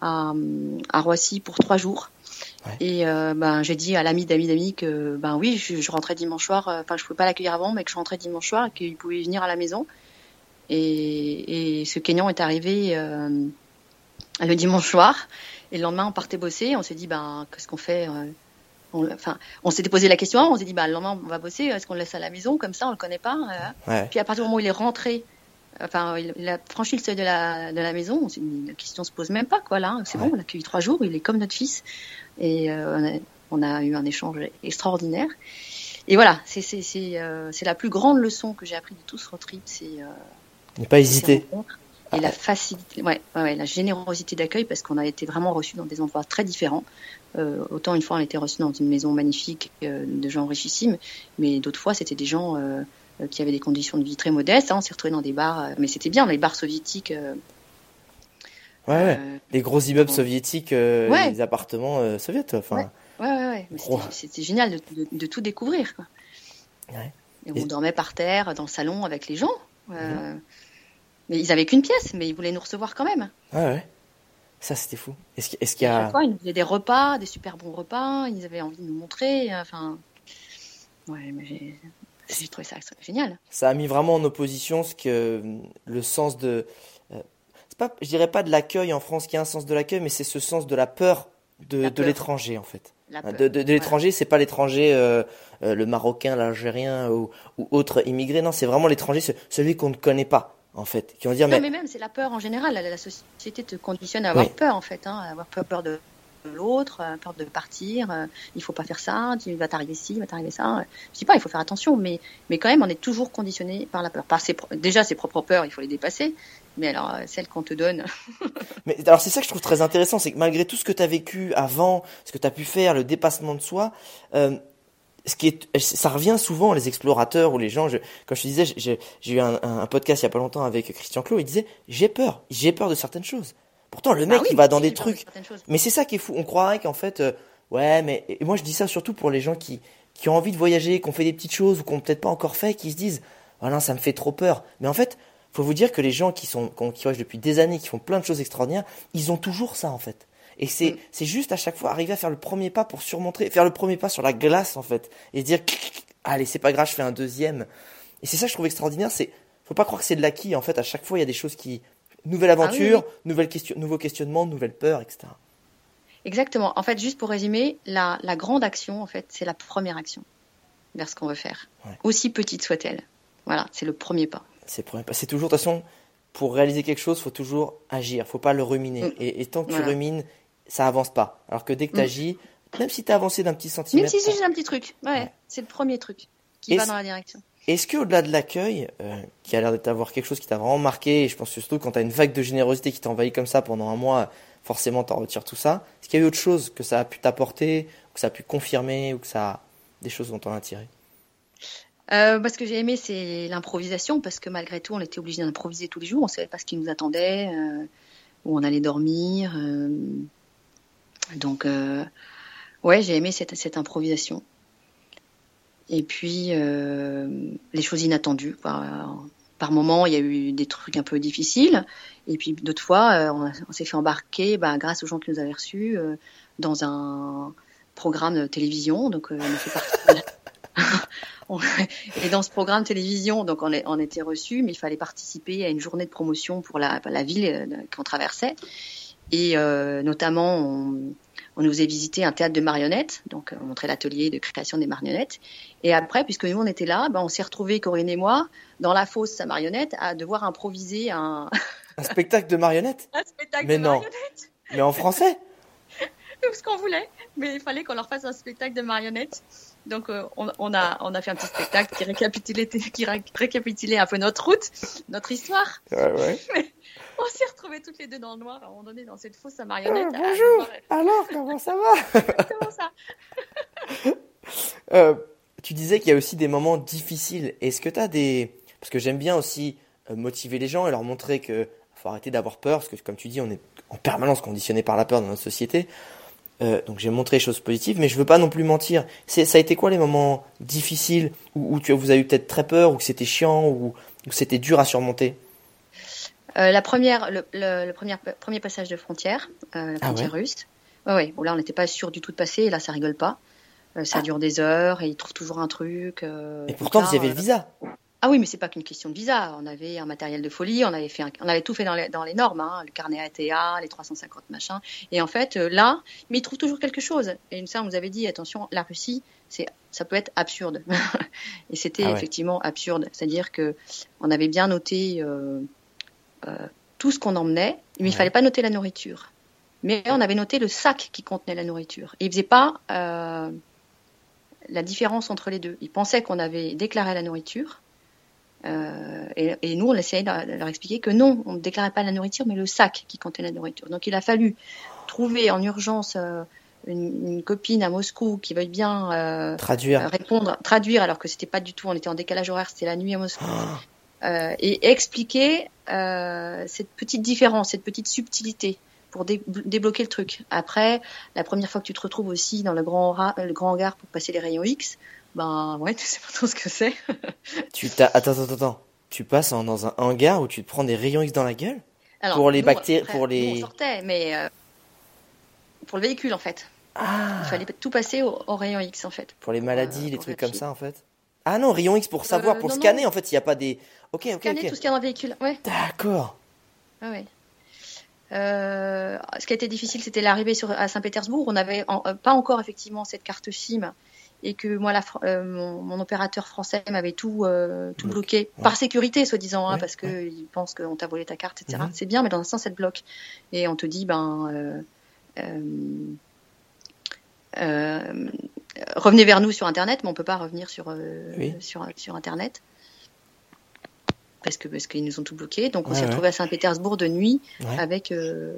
à, à Roissy pour trois jours. Ouais. Et euh, ben, j'ai dit à l'ami d'amis d'amis que ben oui, je, je rentrais dimanche soir. euh, Enfin, je pouvais pas l'accueillir avant, mais que je rentrais dimanche soir et qu'il pouvait venir à la maison. Et, et ce Kenyan est arrivé euh, le dimanche soir. Et le lendemain, on partait bosser. On s'est dit ben qu'est-ce qu'on fait euh, on, Enfin, on s'était posé la question. On s'est dit ben le lendemain, on va bosser. Est-ce qu'on le laisse à la maison comme ça On le connaît pas. euh. Ouais. Puis à partir du moment où il est rentré. Enfin, il a franchi le seuil de la, de la maison. On s'est dit, la question se pose même pas, quoi, là. C'est Ouais. bon, on l'a accueilli trois jours. Il est comme notre fils. Et euh, on, a, on a eu un échange extraordinaire. Et voilà, c'est c'est c'est euh, c'est la plus grande leçon que j'ai appris de tout ce road trip, c'est Ne pas hésiter. et la facilité, ouais, ouais, la générosité d'accueil parce qu'on a été vraiment reçus dans des endroits très différents. Euh, autant une fois on été reçus dans une maison magnifique euh, de gens richissimes, mais d'autres fois c'était des gens euh, qui avaient des conditions de vie très modestes. hein. on s'est retrouvés dans des bars, mais c'était bien, les bars soviétiques. Ouais, ouais. Les gros immeubles soviétiques, Ouais. les appartements soviétiques. Enfin, Ouais. Ouais, ouais, c'était- génial de, de- de tout découvrir. Quoi. Ouais. Et Et- on dormait par terre dans le salon avec les gens. Euh, Mais ils avaient qu'une pièce, mais ils voulaient nous recevoir quand même. Ouais, ouais. Ça, c'était fou. Est-ce qu'il y a. Fois, ils nous faisaient des repas, des super bons repas, ils avaient envie de nous montrer. Enfin. Ouais, mais j'ai. Trouvé ça génial. Ça a mis vraiment en opposition ce que le sens de. Euh, pas, je dirais pas de l'accueil en France qui a un sens de l'accueil, mais c'est ce sens de la peur de, l'étranger en fait. De, de, de l'étranger, c'est pas l'étranger, euh, euh, le marocain, l'algérien ou, ou, autre immigré. Non, c'est vraiment l'étranger, celui qu'on ne connaît pas en fait. Qui vont dire, non, mais, même c'est la peur en général. La, la, société te conditionne à avoir peur en fait, hein, à avoir peur, peur de l'autre, euh, peur de partir, euh, il faut pas faire ça, tu vas t'arriver ci, il va t'arriver ça. Je dis pas, il faut faire attention, mais, mais quand même, on est toujours conditionné par la peur. Par ses, déjà, ses propres peurs, il faut les dépasser, mais alors, euh, celles qu'on te donne. mais alors, c'est ça que je trouve très intéressant, c'est que malgré tout ce que tu as vécu avant, ce que tu as pu faire, le dépassement de soi, euh, ce qui est, ça revient souvent les explorateurs ou les gens. Je, comme je te disais, j'ai eu un, un, podcast il y a pas longtemps avec Christian Clot. Il disait j'ai peur, j'ai peur de certaines choses. Pourtant, le mec, bah il va dans des trucs. Mais c'est ça qui est fou. On croirait qu'en fait, euh, ouais, mais et moi je dis ça surtout pour les gens qui qui ont envie de voyager, qui ont fait des petites choses ou qui n'ont peut-être pas encore fait, qui se disent, voilà, oh ça me fait trop peur. Mais en fait, faut vous dire que les gens qui sont qui voyagent depuis des années, qui font plein de choses extraordinaires, ils ont toujours ça en fait. Et c'est mm. c'est juste à chaque fois arriver à faire le premier pas pour surmonter, faire le premier pas sur la glace en fait, et dire, allez, c'est pas grave, je fais un deuxième. Et c'est ça que je trouve extraordinaire, c'est faut pas croire que c'est de l'acquis. En fait, à chaque fois, il y a des choses qui Nouvelle ah aventure, nouvelle question, nouveau questionnement, nouvelle peur, etc. Exactement. En fait, juste pour résumer, la, la grande action, en fait, c'est la première action vers ce qu'on veut faire, aussi petite soit-elle. Voilà, c'est le premier pas. C'est le premier pas. C'est toujours, de toute façon, pour réaliser quelque chose, faut toujours agir. Faut pas le ruminer. Mm. Et, tant que tu rumines, ça avance pas. Alors que dès que tu agis, mm. même si tu as avancé d'un petit centimètre. Même si c'est un petit truc. Ouais, c'est le premier truc qui va dans la direction. Est-ce qu'au-delà de l'accueil, euh, qui a l'air d'avoir quelque chose qui t'a vraiment marqué, et je pense surtout quand tu as une vague de générosité qui t'envahit comme ça pendant un mois, forcément t'en retires tout ça, est-ce qu'il y a eu autre chose que ça a pu t'apporter, que ça a pu confirmer, ou que ça a des choses dont on a tiré? Euh, bah, ce que j'ai aimé, c'est l'improvisation, parce que malgré tout, on était obligé d'improviser tous les jours. On ne savait pas ce qui nous attendait, euh, où on allait dormir. Euh. donc, ouais, j'ai aimé cette, improvisation. Et puis, euh, les choses inattendues. Par, par moment, il y a eu des trucs un peu difficiles. Et puis, d'autres fois, euh, on, s'est fait embarquer, bah, grâce aux gens qui nous avaient reçus, euh, dans un programme de télévision. Donc, on a fait partie. et dans ce programme de télévision, donc on, était reçus, mais il fallait participer à une journée de promotion pour la, la ville qu'on traversait. Et notamment, on, on nous faisait visiter un théâtre de marionnettes, donc euh, on montrait l'atelier de création des marionnettes. Et après, puisque nous on était là, ben, on s'est retrouvés, Corinne et moi, dans la fosse à marionnettes, à devoir improviser un... un spectacle de marionnettes? Un spectacle Mais de non. marionnettes Mais en français? Tout ce qu'on voulait, mais il fallait qu'on leur fasse un spectacle de marionnettes. Donc euh, on, on, a, on a fait un petit spectacle qui récapitulait, qui récapitulait un peu notre route, notre histoire. Ouais, ouais. on s'est retrouvés toutes les deux dans le noir à un moment donné dans cette fosse à marionnettes. Ah, bonjour. Alors comment ça va Comment ça euh, Tu disais qu'il y a aussi des moments difficiles. Est-ce que tu as des parce que j'aime bien aussi euh, motiver les gens et leur montrer que faut arrêter d'avoir peur parce que comme tu dis on est en permanence conditionné par la peur dans notre société. Euh, donc j'ai montré les choses positives, mais je veux pas non plus mentir. C'est, ça a été quoi les moments difficiles où, où tu, vous avez eu peut-être très peur, ou que c'était chiant, ou, ou c'était dur à surmonter? Euh, la première, le, le, premier, premier passage de frontière, euh, la ah frontière russe. Ouais, ouais. Bon, là, on n'était pas sûr du tout de passer. Et là, ça rigole pas. Euh, ça ah. dure des heures et ils trouvent toujours un truc. Et pourtant, vous avez le visa. Ah oui, mais c'est pas qu'une question de visa. On avait un matériel de folie. On avait fait, on avait tout fait dans les, dans les normes, hein, le carnet ATA, les 350 machins. Et en fait, là, mais ils trouvent toujours quelque chose. Et une on nous avait dit attention, la Russie, c'est, ça peut être absurde. et c'était ah effectivement absurde. C'est-à-dire que on avait bien noté. Euh, tout ce qu'on emmenait, mais il fallait pas noter la nourriture. Mais on avait noté le sac qui contenait la nourriture. Et ils faisaient pas euh, la différence entre les deux. Ils pensaient qu'on avait déclaré la nourriture. Euh, et, nous, on essayait de leur expliquer que non, on ne déclarait pas la nourriture, mais le sac qui contenait la nourriture. Donc il a fallu trouver en urgence une, copine à Moscou qui veuille bien traduire. répondre, traduire, alors que c'était pas du tout, on était en décalage horaire, c'était la nuit à Moscou. Euh, et expliquer euh, cette petite différence, cette petite subtilité pour débloquer le truc. Après, la première fois que tu te retrouves aussi dans le grand, le grand hangar pour passer les rayons X, ben ouais, tu sais pas trop ce que c'est. tu t'as attends attends attends. tu passes dans un hangar où tu te prends des rayons X dans la gueule? Alors, Pour les bactéries- pour les- on sortait, mais euh, pour le véhicule en fait. Ah Il fallait tout passer au, au rayon X en fait. Pour les maladies, Euh, les pour trucs comme ça en fait? Ah non, rayon X pour savoir, Euh, pour non, scanner en fait, il n'y a pas des. Ok, ok, Scanner tout ce qu'il y a dans le véhicule. Ouais. D'accord. Ah ouais. Euh, ce qui a été difficile, c'était l'arrivée à Saint-Pétersbourg. On n'avait pas encore effectivement cette carte SIM et que moi, la, euh, mon, mon opérateur français m'avait tout, euh, tout bloqué Ouais. par sécurité, soi-disant, hein, parce que il pense qu'on t'a volé ta carte, etc. Mhm. C'est bien, mais dans un sens, ça te bloque. Et on te dit, ben, euh, euh, euh, revenez vers nous sur Internet, mais on peut pas revenir sur euh, Oui. sur, sur Internet. Parce que parce qu'ils nous ont tout bloqué, donc on s'est ouais. retrouvé à Saint-Pétersbourg de nuit Ouais. avec euh,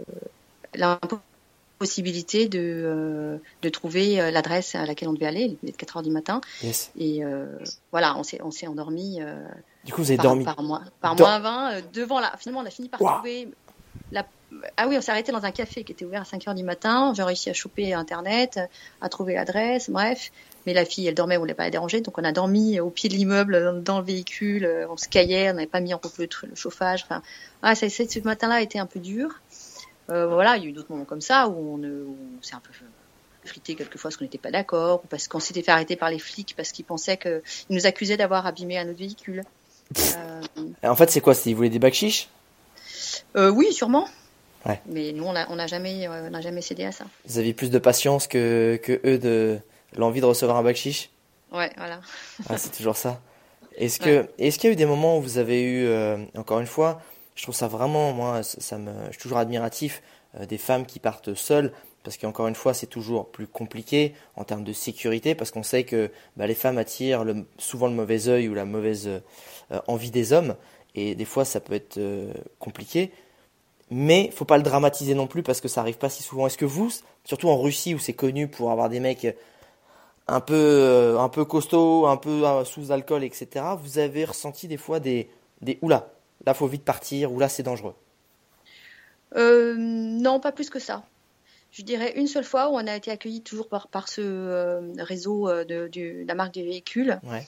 l'impossibilité de, euh, de trouver euh, l'adresse à laquelle on devait aller, il était 4 heures du matin. Yes. Et euh, voilà, on s'est, on s'est endormi euh, Du coup, vous avez par, dormi. par, moins, par Dor- moins 20 euh, devant la. Finalement, on a fini par trouver. La... Ah oui, on s'est arrêté dans un café qui était ouvert à 5 heures du matin. J'ai réussi à choper Internet, à trouver l'adresse, bref. Mais la fille, elle dormait, on ne voulait pas la déranger. Donc on a dormi au pied de l'immeuble, dans le véhicule. euh, On se caillait, on n'avait pas mis en route le, chauffage. Enfin, ah, ça, ce matin-là a été un peu dur. Euh, voilà, il y a eu d'autres moments comme ça où on, où on s'est un peu frité quelquefois parce qu'on n'était pas d'accord, ou parce qu'on s'était fait arrêter par les flics parce qu'ils pensaient qu'ils nous accusaient d'avoir abîmé un autre véhicule. Euh, En fait, c'est quoi ils voulaient des bacs chiches? Euh, oui, sûrement. Ouais. Mais nous, on n'a on a jamais, euh, on jamais cédé à ça. Vous aviez plus de patience que, que eux de l'envie de recevoir un bac chiche Ouais, voilà. Ah, c'est toujours ça. Est-ce que, est-ce qu'il y a eu des moments où vous avez eu, euh, encore une fois, je trouve ça vraiment, moi, ça, ça me, je suis toujours admiratif euh, des femmes qui partent seules, parce qu'encore une fois, c'est toujours plus compliqué en termes de sécurité, parce qu'on sait que bah, les femmes attirent le- souvent le mauvais œil ou la mauvaise euh, envie des hommes, et des fois, ça peut être compliqué. Mais faut pas le dramatiser non plus parce que ça arrive pas si souvent. Est-ce que vous, surtout en Russie où c'est connu pour avoir des mecs un peu, euh, un peu costaud, un peu euh, sous alcool, etc. Vous avez ressenti des fois des, des oula, là faut vite partir, ou là c'est dangereux. Euh, non, pas plus que ça. Je dirais une seule fois où on a été accueillis toujours par, par ce euh, réseau euh, de, la marque du véhicule, Ouais.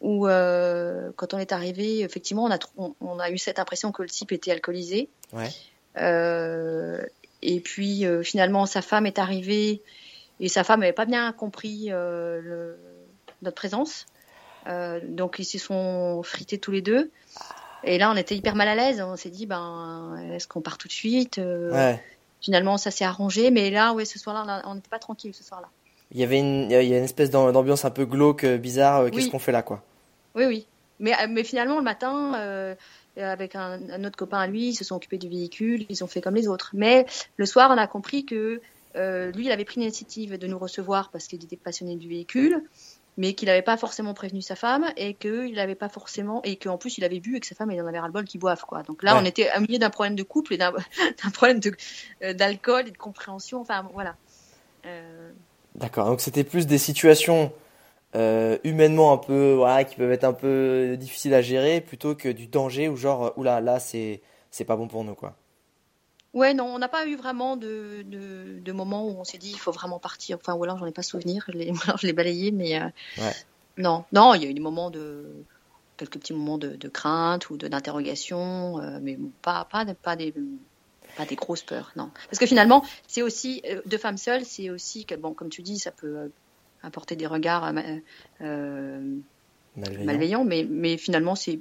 Où euh, quand on est arrivé, effectivement, on a, tr- on, on a eu cette impression que le type était alcoolisé. Ouais. Euh, et puis euh, finalement, sa femme est arrivée et sa femme n'avait pas bien compris le- notre présence. Donc ils se sont frités tous les deux. Et là, on était hyper mal à l'aise. On s'est dit, ben, est-ce qu'on part tout de suite Ouais. Finalement, ça s'est arrangé. Mais là, ouais, ce soir-là, on n'était pas tranquille ce soir-là. Il y avait une, il y a une espèce d'am- d'ambiance un peu glauque, bizarre. Qu'est-ce Oui. qu'on fait là, quoi? Oui, oui. Mais, euh, mais finalement, le matin, euh, avec un, un autre copain à lui, ils se sont occupés du véhicule, ils ont fait comme les autres. Mais le soir, on a compris que euh, lui, il avait pris l'initiative de nous recevoir parce qu'il était passionné du véhicule, mais qu'il n'avait pas forcément prévenu sa femme et qu'il n'avait pas forcément et qu'en plus il avait bu et que sa femme elle en avait ras le bol qui boive quoi. Donc là, Ouais. on était au milieu d'un problème de couple et d'un problème euh, d'alcool et de compréhension. Enfin voilà. Euh, D'accord. Donc c'était plus des situations euh, humainement un peu, voilà, qui peuvent être un peu difficiles à gérer, plutôt que du danger ou genre, euh, oula, là c'est, c'est pas bon pour nous, quoi. Ouais, non, on n'a pas eu vraiment de, de, de moment où on s'est dit il faut vraiment partir. Enfin, ou alors j'en ai pas souvenir, je l'ai, je balayé, mais euh, Ouais. non, non, il y a eu des moments de quelques petits moments de, de crainte ou d'interrogation, euh, mais bon, pas pas pas des pas des grosses peurs, non. Parce que finalement, c'est aussi euh, deux femmes seules, c'est aussi que bon, comme tu dis, ça peut apporter des regards euh, euh, Malveillant. malveillants, mais mais finalement c'est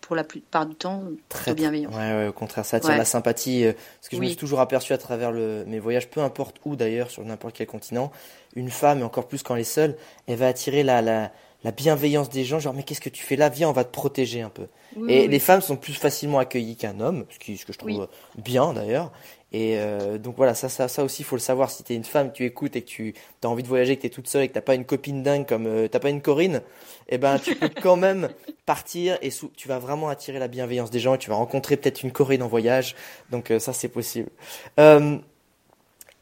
pour la plupart du temps Très, bienveillant. Ouais, ouais, au contraire, ça attire Ouais. la sympathie. euh, Parce que je me suis toujours aperçu à travers le, mes voyages, peu importe où d'ailleurs, sur n'importe quel continent, une femme, et encore plus quand elle est seule, elle va attirer la, la, la bienveillance des gens, genre, mais qu'est-ce que tu fais là? Viens, on va te protéger un peu. Oui, Et oui, les femmes sont plus facilement accueillies qu'un homme, ce, qui, ce que je trouve bien d'ailleurs. Et euh, donc voilà, ça, ça, ça aussi, faut le savoir. Si t'es une femme, tu écoutes et que tu as envie de voyager, que t'es toute seule et que t'as pas une copine dingue comme euh, t'as pas une Corinne, eh ben tu peux quand même partir et tu vas vraiment attirer la bienveillance des gens et tu vas rencontrer peut-être une Corinne en voyage. Donc euh, ça, c'est possible. Euh,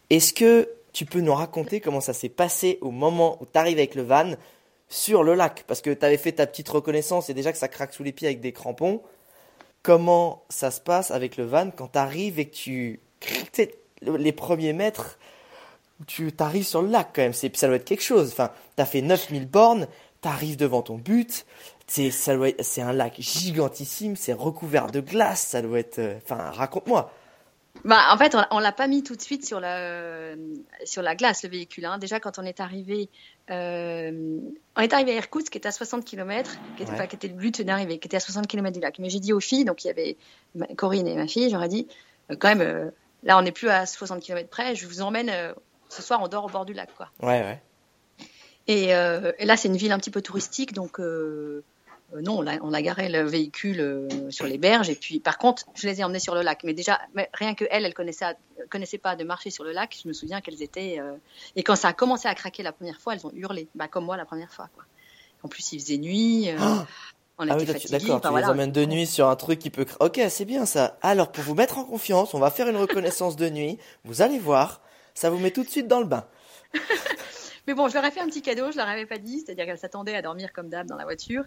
Est-ce que tu peux nous raconter comment ça s'est passé au moment où tu arrives avec le van sur le lac? Parce que tu avais fait ta petite reconnaissance et déjà que ça craque sous les pieds avec des crampons. Comment ça se passe avec le van quand tu arrives et que tu. les premiers mètres, tu arrives sur le lac quand même. C'est, ça doit être quelque chose. Enfin, tu as fait 9000 bornes, tu arrives devant ton but, C'est ça doit être- c'est un lac gigantissime, c'est recouvert de glace, ça doit être. euh, Enfin, raconte-moi. Bah, en fait, on, on l'a pas mis tout de suite sur la, sur la glace, le véhicule. Hein. Déjà, quand on est arrivé, euh, on est arrivé à Irkoutsk, qui était à 60 km, qui était, Ouais. enfin, qui était le but d'arriver, qui était à 60 km du lac. Mais j'ai dit aux filles, donc il y avait Corinne et ma fille, j'aurais dit, euh, quand même, là, on n'est plus à 60 km près, je vous emmène, euh, ce soir, on dort au bord du lac, quoi. Ouais, ouais. Et, euh, et là, c'est une ville un petit peu touristique, donc euh, non, on a, on a garé le véhicule euh, sur les berges. Et puis, par contre, je les ai emmenés sur le lac. Mais déjà, mais rien que elle, elle connaissait, connaissait pas de marcher sur le lac. Je me souviens qu'elles étaient. euh, Et quand ça a commencé à craquer la première fois, elles ont hurlé, bah, comme moi la première fois. Quoi. En plus, il faisait nuit. Ah on Ah était oui, fatigués. d'accord, enfin, tu voilà. les emmènes de nuit sur un truc qui peut... Ok, c'est bien ça. Alors, pour vous mettre en confiance, on va faire une reconnaissance de nuit. Vous allez voir, ça vous met tout de suite dans le bain. Mais bon, je leur ai fait un petit cadeau, je leur avais pas dit, c'est-à-dire qu'elles s'attendaient à dormir comme d'hab dans la voiture.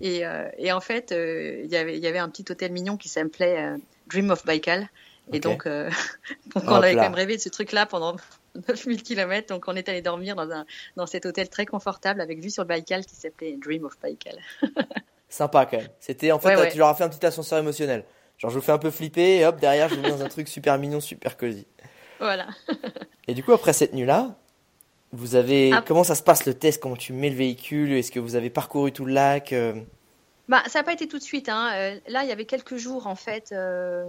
Et, euh, et en fait, euh, il y avait- il y avait un petit hôtel mignon qui s'appelait euh, Dream of Baikal. Et donc, euh, donc on Hop avait là. quand même rêvé de ce truc-là pendant 9000 km. Donc, on est allé dormir dans, un, dans cet hôtel très confortable avec vue sur le Baikal qui s'appelait Dream of Baikal. Sympa quand même. C'était en fait, Ouais, ouais. tu leur as fait un petit ascenseur émotionnel. Genre, je vous fais un peu flipper et hop, derrière, je vous mets dans un truc super mignon, super cosy. Voilà. Et du coup, après cette nuit-là, vous avez. Ah. Comment ça se passe le test? Comment tu mets le véhicule? Est-ce que vous avez parcouru tout le lac euh, Bah, ça n'a pas été tout de suite. Hein. Euh, là, il y avait quelques jours, en fait. euh,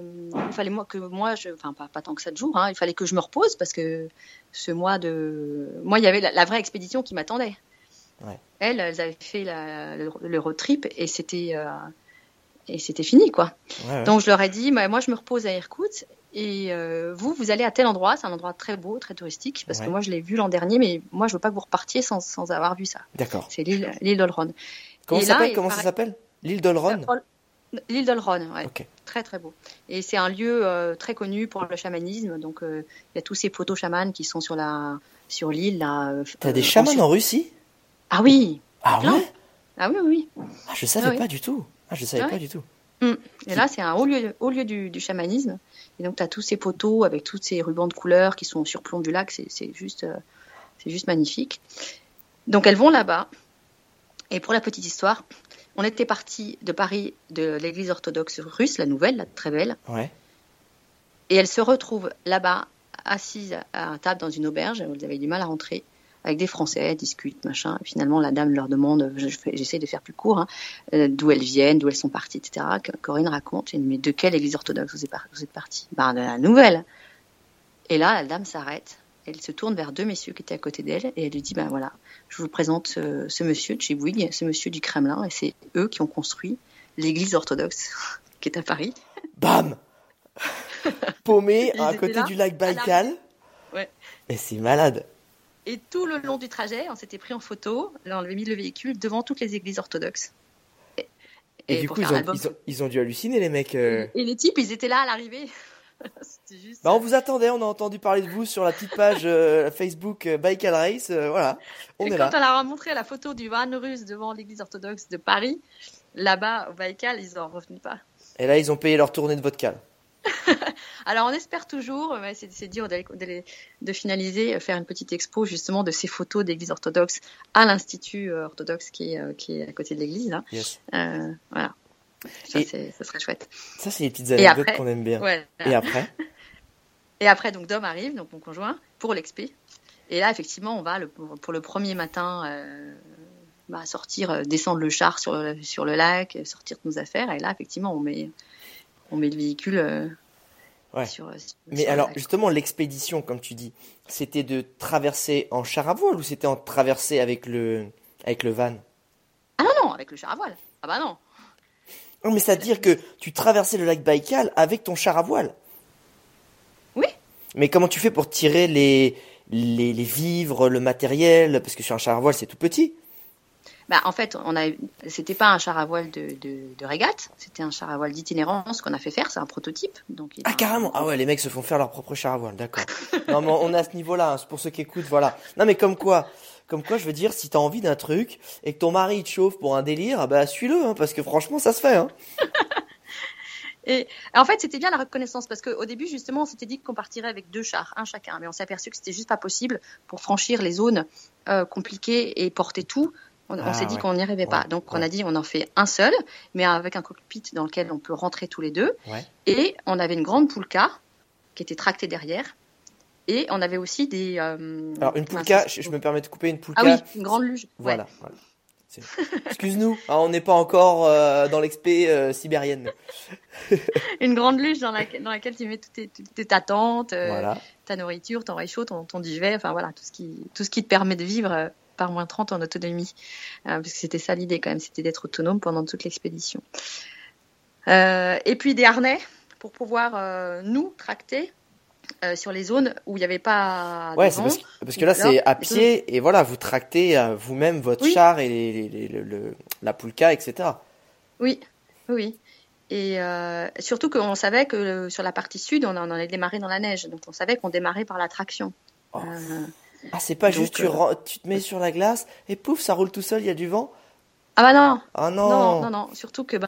il fallait moi, que moi, je, enfin, pas, pas tant que sept jours, hein, il fallait que je me repose parce que ce mois de. Moi, il y avait la, la vraie expédition qui m'attendait. Ouais. Elles, elles avaient fait la- le, le road trip et c'était. euh, et c'était fini, quoi. ouais, ouais. Donc, je leur ai dit, bah, moi, je me repose à Irkoutsk et euh, vous, vous allez à tel endroit. C'est un endroit très beau, très touristique, parce que moi, je l'ai vu l'an dernier, mais moi, je veux pas que vous repartiez sans, sans avoir vu ça. D'accord. C'est l'île l'île d'Olron. Comment Et ça là, s'appelle ça L'île d'Olron L'île d'Olron, ouais. Très très beau. Et c'est un lieu euh, très connu pour le chamanisme. Donc il y a tous ces photos chamans qui sont sur la sur l'île là. T'as des chamans en Russie Ah oui. Ah plein. ouais Ah oui oui. ah, Je savais Ah oui. pas du tout. Ah, je savais Ah pas du tout. oui. Et là c'est un haut lieu haut lieu du, du chamanisme. Et donc tu as tous ces poteaux avec tous ces rubans de couleurs qui sont au surplomb du lac. C'est juste euh, c'est juste magnifique. Donc elles vont là-bas. Et pour la petite histoire, on était parti de Paris de l'église orthodoxe russe, la nouvelle, la très belle. Ouais. Et elle se retrouve là-bas, assise à à table dans une auberge. Elles avaient du mal à rentrer. Avec des Français, elles discutent, machin. Et finalement, la dame leur demande, j'essaie de faire plus court, hein, euh, d'où elles viennent, d'où elles sont parties, etc. Corinne raconte. Mais de quelle église orthodoxe vous êtes, partie Ben, de la nouvelle. Et là, la dame s'arrête. Elle se tourne vers deux messieurs qui étaient à côté d'elle et elle lui dit, ben voilà, je vous présente ce, ce monsieur de chez Bouygues, ce monsieur du Kremlin, et c'est eux qui ont construit l'église orthodoxe qui est à Paris. Bam Paumé à côté là, du lac. Baïkal. Ouais. Et c'est malade. Et tout le long du trajet, on s'était pris en photo. Là, on avait mis le véhicule devant toutes les églises orthodoxes. Et, Et, et du coup, ils ont, l'album. ils, ont, ils ont dû halluciner, les mecs. euh. Et les types, ils étaient là à l'arrivée. Juste. Bah, on vous attendait, on a entendu parler de vous sur la petite page euh, Facebook euh, Baïkal Race. euh, voilà, on est quand là. on leur a montré la photo du van russe devant l'église orthodoxe de Paris, là-bas, au Baïkal, ils en revenaient pas. Et là, ils ont payé leur tournée de vodka. Alors, on espère toujours, mais c'est d'aller- d'aller- de finaliser, euh, faire une petite expo justement de ces photos d'église orthodoxe à l'Institut euh, orthodoxe qui est, euh, qui est à côté de l'église. Yes. Euh, voilà. Ça, serait chouette. Ça, c'est les petites Et anecdotes qu'on aime bien. Et après Et après, donc Dom arrive, donc mon conjoint, pour l'expé. Et là, effectivement, on va le- pour, le premier matin euh, bah, sortir, euh, descendre le char sur le, sur le lac, euh, sortir de nos affaires. Et là, effectivement, on met, on met le véhicule euh, Ouais. sur, sur Mais alors, justement, l'expédition, comme tu dis, c'était de traverser en char à voile ou c'était en traverser avec le, avec le van? Ah non, non, avec le char à voile. Ah bah non. Non, mais c'est-à-dire que tu traversais le lac Baïkal avec ton char à voile. Oui. Mais comment tu fais pour tirer les, les, les vivres, le matériel? Parce que sur un char à voile, c'est tout petit. Bah, en fait, on a, c'était pas un char à voile de, de, de régate, c'était un char à voile d'itinérance qu'on a fait faire, c'est un prototype. Donc Ah, carrément Ah ouais, les mecs se font faire leur propre char à voile, d'accord. non, mais on est à ce niveau-là, hein, pour ceux qui écoutent, voilà. Non, mais comme quoi comme quoi, je veux dire, si t'as envie d'un truc et que ton mari te chauffe pour un délire, ah bah suis-le, hein, parce que franchement, ça se fait. Hein. Et en fait, c'était bien la reconnaissance parce qu'au début, justement, on s'était dit qu'on partirait avec deux chars, un chacun, mais on s'est aperçu que c'était juste pas possible pour franchir les zones euh, compliquées et porter tout. On, on Ah, s'est dit ouais. qu'on n'y arrivait pas. Donc on a dit on en fait un seul, mais avec un cockpit dans lequel on peut rentrer tous les deux. Et on avait une grande poulka qui était tractée derrière. Et on avait aussi des. euh, Alors, une poulka, je, je me permets de couper une poulka. Ah oui, une grande luge. Voilà. Excuse-nous, hein, on n'est pas encore euh, dans l'expé euh, sibérienne. Une grande luge dans, laquelle- dans laquelle tu mets toutes tes, toutes tes- ta tente, euh, Voilà. ta nourriture, ton réchaud, ton, ton duvet, enfin voilà, tout ce qui, tout ce qui te permet de vivre par moins 30 en autonomie. Euh, parce que c'était ça l'idée quand même, c'était d'être autonome pendant toute l'expédition. Euh, et puis des harnais pour pouvoir euh, nous tracter sur les zones où il n'y avait pas Ouais, de vent. parce, que- parce que là, c'est à pied et voilà, vous tractez vous-même votre Oui. char et les, les- les- le- le- la poulka, etc. Oui, oui. Et euh, surtout qu'on savait que sur la partie sud, on en allait démarrer dans la neige. Donc on savait qu'on démarrait par la traction. Oh. Euh, Ah, c'est pas Donc, juste tu, euh, tu te mets sur la glace et pouf, ça roule tout seul, il y a du vent. Ah bah non, Ah non, non, non, non, surtout que ben,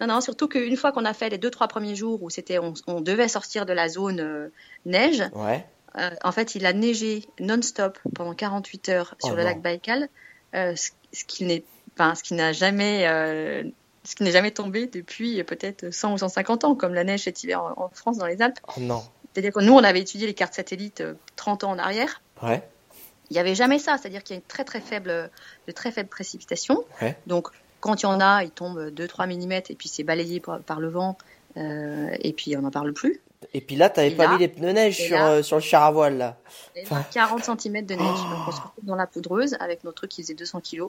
non, non, surtout qu'une fois qu'on a fait les deux trois premiers jours où c'était, on, on devait sortir de la zone euh, neige, Ouais. euh, en fait, il a neigé non-stop pendant 48 heures sur Oh le non. lac Baïkal, euh, ce, ce qui n'est, enfin, ce qui n'a jamais, euh, ce qui n'est jamais tombé depuis peut-être 100 ou 150 ans, comme la neige cet hiver en, en France dans les Alpes. Oh non. C'est-à-dire que nous, on avait étudié les cartes satellites euh, 30 ans en arrière. Ouais. Il n'y avait jamais ça, c'est-à-dire qu'il y a une très très faible, de très faibles précipitations. Ouais. Donc, quand il y en a, il tombe 2-3 mm et puis c'est balayé par, par le vent euh, et puis on n'en parle plus. Et puis là, t'avais Et pas là- mis les pneus neige sur, là- euh, sur le char à voile, là. Enfin. 40 cm de neige. Donc, on se retrouve dans la poudreuse avec notre truc qui faisait 200 kg.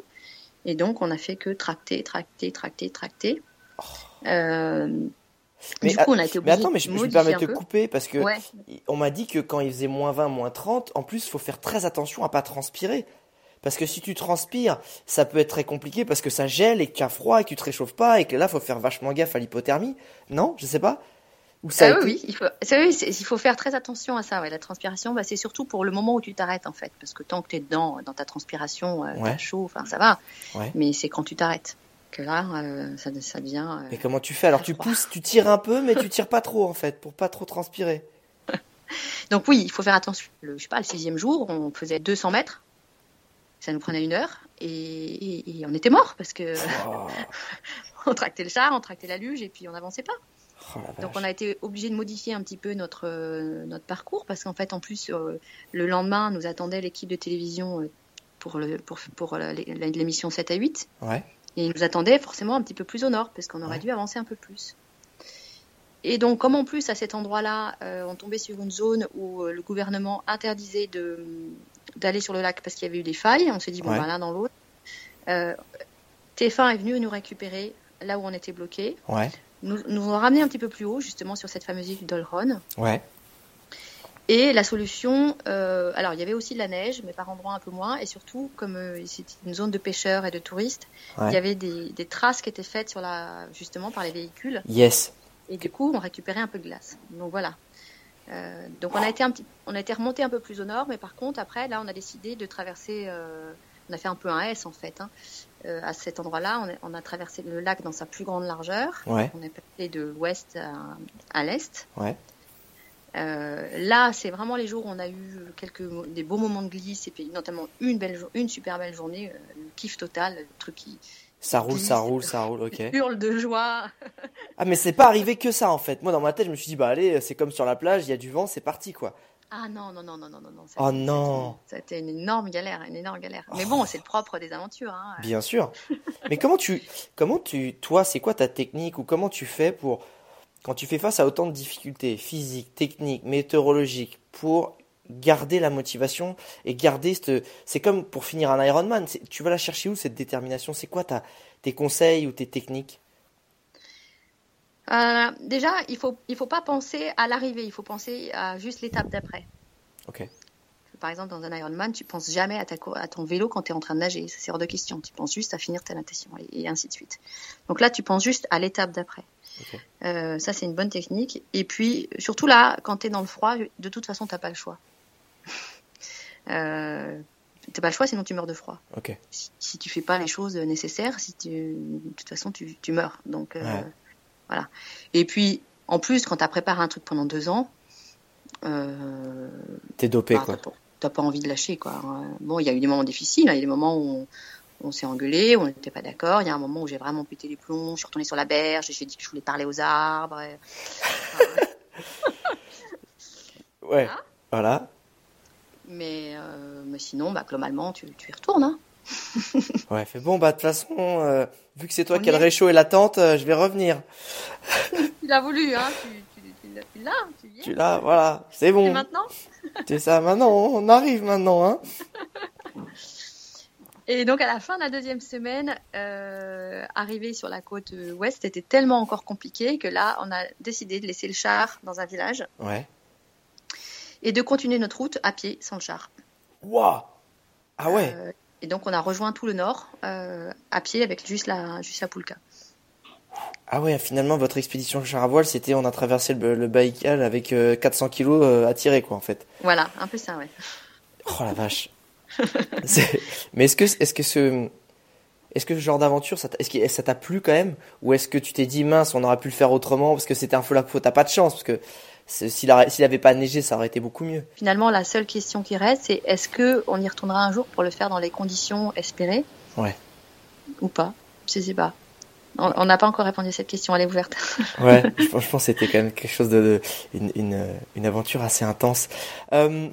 Et donc, on a fait que tracter, tracter, tracter, tracter. Euh, Mais, du coup, on a été Mais obligé attends, mais je, je me permets de te couper parce que Ouais. on m'a dit que quand il faisait moins 20, moins 30, en plus, il faut faire très attention à pas transpirer. Parce que si tu transpires, ça peut être très compliqué parce que ça gèle et que tu as froid et que tu te réchauffes pas et que là, faut faire vachement gaffe à l'hypothermie. Non, je sais pas. Ou ça Ah oui, été- oui, il faut, c'est- oui, c'est- il faut faire très attention à ça. Ouais. La transpiration, bah, c'est surtout pour le moment où tu t'arrêtes en fait, parce que tant que tu es dedans, dans ta transpiration, euh, Ouais. chaud, enfin ça va. Ouais. Mais c'est quand tu t'arrêtes que là, euh, ça, ça devient. euh, Mais comment tu fais? Alors tu pousses, tu tires un peu, mais tu tires pas trop en fait, pour pas trop transpirer. Donc oui, il faut faire attention. Le, je sais pas, le sixième jour, on faisait 200 mètres. Ça nous prenait une heure et, et- et on était mort parce que Oh, on tractait le char, on tractait la luge et puis on n'avançait pas. oh Donc on a été obligé de modifier un petit peu notre euh, notre parcours parce qu'en fait en plus le lendemain nous attendait l'équipe de télévision pour le pour pour l'émission 7 à 8 Ouais. Et ils nous attendaient forcément un petit peu plus au nord parce qu'on aurait Ouais. dû avancer un peu plus. Et donc comme en plus à cet endroit-là euh, on tombait sur une zone où euh, le gouvernement interdisait de d'aller sur le lac parce qu'il y avait eu des failles, on s'est dit bon Ouais. ben l'un dans l'autre. Euh, TF1 est venu nous récupérer là où on était bloqué Ouais. nous, nous ont ramené un petit peu plus haut, justement sur cette fameuse île d'Olron. Ouais. Et la solution, euh, alors il y avait aussi de la neige, mais par endroits un peu moins, et surtout, comme euh, c'était une zone de pêcheurs et de touristes, Ouais. il y avait des, des traces qui étaient faites sur la, justement par les véhicules, Yes. et du coup, on récupérait un peu de glace. Donc voilà. Euh, donc on a été un petit, on a été remonté un peu plus au nord, mais par contre après, là, on a décidé de traverser. euh, on a fait un peu un S en fait. hein. Euh, à cet endroit-là, on, a- on a traversé le lac dans sa plus grande largeur. Ouais. On est passé de l'ouest à, à l'est. Ouais. Euh, là, c'est vraiment les jours où on a eu quelques des beaux moments de glisse et puis notamment une belle une super belle journée, euh, le kiff total, le truc qui Ça roule, ça roule, ça roule, ok. hurle de joie. Ah, mais c'est pas arrivé que ça en fait. Moi, dans ma tête, je me suis dit, bah allez, c'est comme sur la plage, il y a du vent, c'est parti quoi. Ah non non non non non non non. ça Oh été- non. Ça a été une énorme galère, une énorme galère. Mais bon, c'est le propre des aventures. Hein. Bien sûr. Mais comment tu, comment tu, toi, c'est quoi ta technique ou comment tu fais pour, quand tu fais face à autant de difficultés physiques, techniques, météorologiques, pour garder la motivation et garder cette, c'est comme pour finir un Ironman. Tu vas la chercher où cette détermination? C'est quoi ta, tes conseils ou tes techniques? Euh, déjà, il faut il faut pas penser à l'arrivée, il faut penser à juste l'étape d'après. Ok. Par exemple, dans un Ironman, tu penses jamais à, ta cour- à ton vélo quand tu es en train de nager. C'est hors de question. Tu penses juste à finir ta natation et, et ainsi de suite. Donc là, tu penses juste à l'étape d'après. Euh, ça, c'est une bonne technique. Et puis, surtout là, quand tu es dans le froid, de toute façon, tu pas le choix. euh, t'as pas le choix, sinon tu meurs de froid. Si, si tu fais pas les choses nécessaires, si tu, de toute façon, tu, tu meurs. Donc, euh, Ouais. voilà. Et puis, en plus, quand tu as préparé un truc pendant deux ans, euh, T'es dopé bah, quoi. T'as pas envie de lâcher quoi. Euh, Bon, il y a eu des moments difficiles, hein, il y a des moments où on, on s'est engueulé, on n'était pas d'accord. Il y a un moment où j'ai vraiment pété les plombs, je suis retournée sur la berge, j'ai dit que je voulais parler aux arbres. et- Ouais. Voilà. Mais, euh, mais sinon, bah, globalement, tu, tu y retournes. Hein. Ouais, fait bon, bah, de toute façon, euh, vu que c'est toi On qui as le réchaud et l'attente, euh, je vais revenir. Tu l'as voulu, hein tu, tu, tu, l'as- tu tu l'as, voilà. C'est Et bon. maintenant? C'est ça, maintenant, on arrive maintenant, hein. Et donc à la fin de la deuxième semaine, euh, arriver sur la côte euh, ouest était tellement encore compliqué que là, on a décidé de laisser le char dans un village Ouais. et de continuer notre route à pied sans le char. Waouh. Ah ouais. Euh, et donc on a rejoint tout le nord euh, à pied avec juste la, juste la Poulka. Ah ouais, finalement, votre expédition char à voile, c'était, on a traversé le, le Baïkal avec euh, 400 kilos euh, à tirer, quoi, en fait. Voilà, un peu ça, ouais. Oh la vache. Mais est-ce que, est-ce que ce, est-ce que ce genre d'aventure, ça t'a, est-ce que ça t'a plu quand même, ou est-ce que tu t'es dit mince, on aurait pu le faire autrement parce que c'était un feu la faute, t'as pas de chance? Parce que s'il a- s'il avait pas neigé, ça aurait été beaucoup mieux. Finalement, la seule question qui reste, c'est est-ce que on y retournera un jour pour le faire dans les conditions espérées? Ouais. Ou pas? Je sais pas. On n'a pas encore répondu à cette question, elle est ouverte. Ouais, je pense que c'était quand même quelque chose de, une, une, aventure assez intense. Euh,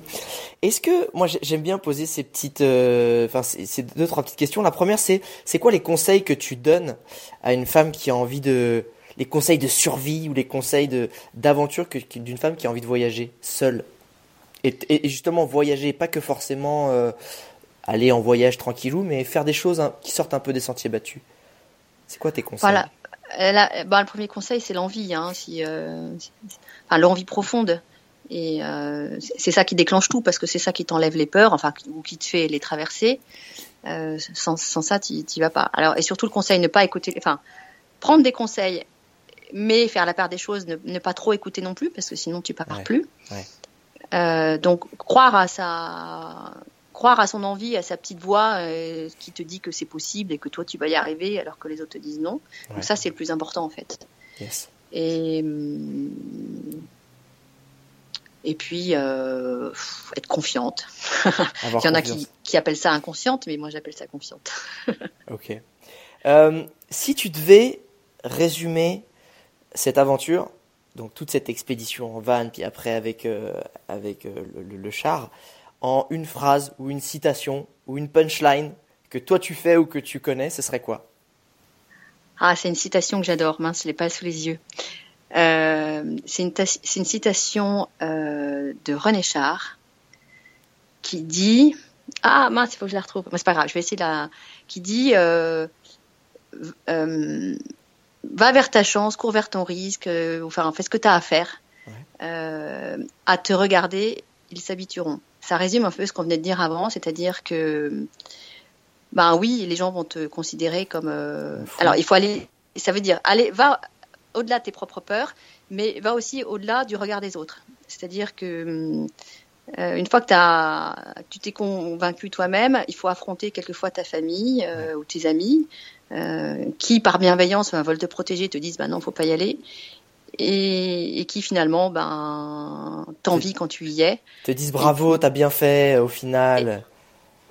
Est-ce que moi j'ai- j'aime bien poser ces petites, euh, enfin ces deux trois petites questions. La première c'est c'est quoi les conseils que tu donnes à une femme qui a envie de les conseils de survie ou les conseils de d'aventure d'une femme qui a envie de voyager seule? Et justement voyager pas que forcément euh, aller en voyage tranquillou mais faire des choses hein, qui sortent un peu des sentiers battus. C'est quoi tes conseils Voilà. Elle a- bah, le premier conseil, c'est l'envie, hein, si, euh, si- enfin, l'envie profonde. Et euh, c'est- ça qui déclenche tout, parce que c'est ça qui t'enlève les peurs, enfin, ou qui te fait les traverser. Euh, sans, sans ça, tu n'y vas pas. Alors, et surtout le conseil, ne pas écouter, enfin, prendre des conseils, mais faire la part des choses, ne, ne pas trop écouter non plus, parce que sinon tu pars Ouais. plus. Ouais. Euh, donc, croire à sa, croire à son envie, à sa petite voix euh, qui te dit que c'est possible et que toi tu vas y arriver, alors que les autres te disent non. Ouais. Donc ça, c'est le plus important en fait. Yes. Et, hum, et puis, euh, être confiante. Il y en a qui, qui appellent ça inconsciente, mais moi j'appelle ça confiante. Ok. Euh, si tu devais résumer cette aventure, donc toute cette expédition en van, puis après avec, euh, avec euh, le, le- le char, en une phrase ou une citation ou une punchline que toi tu fais ou que tu connais, ce serait quoi? Ah, c'est une citation que j'adore, mince, je l'ai pas sous les yeux. Euh, c'est une, citation euh, de René Char qui dit ah mince, il faut que je la retrouve. Mais c'est pas grave, je vais essayer de la. Qui dit euh, va vers ta chance, cours vers ton risque, enfin fais ce que tu as à faire. Ouais. À te regarder, ils s'habitueront. Ça résume un peu ce qu'on venait de dire avant, c'est-à-dire que ben oui, les gens vont te considérer comme. euh. Alors il faut aller. Ça veut dire aller va au-delà de tes propres peurs, mais va aussi au-delà du regard des autres. C'est-à-dire que euh, une fois que, que tu t'es convaincu toi-même, il faut affronter quelquefois ta famille euh, ou tes amis qui, par bienveillance, veulent te protéger, te disent ben non, faut pas y aller, et, et qui finalement ben t'envient quand tu y es, Te disent bravo, t'as bien fait euh, au final.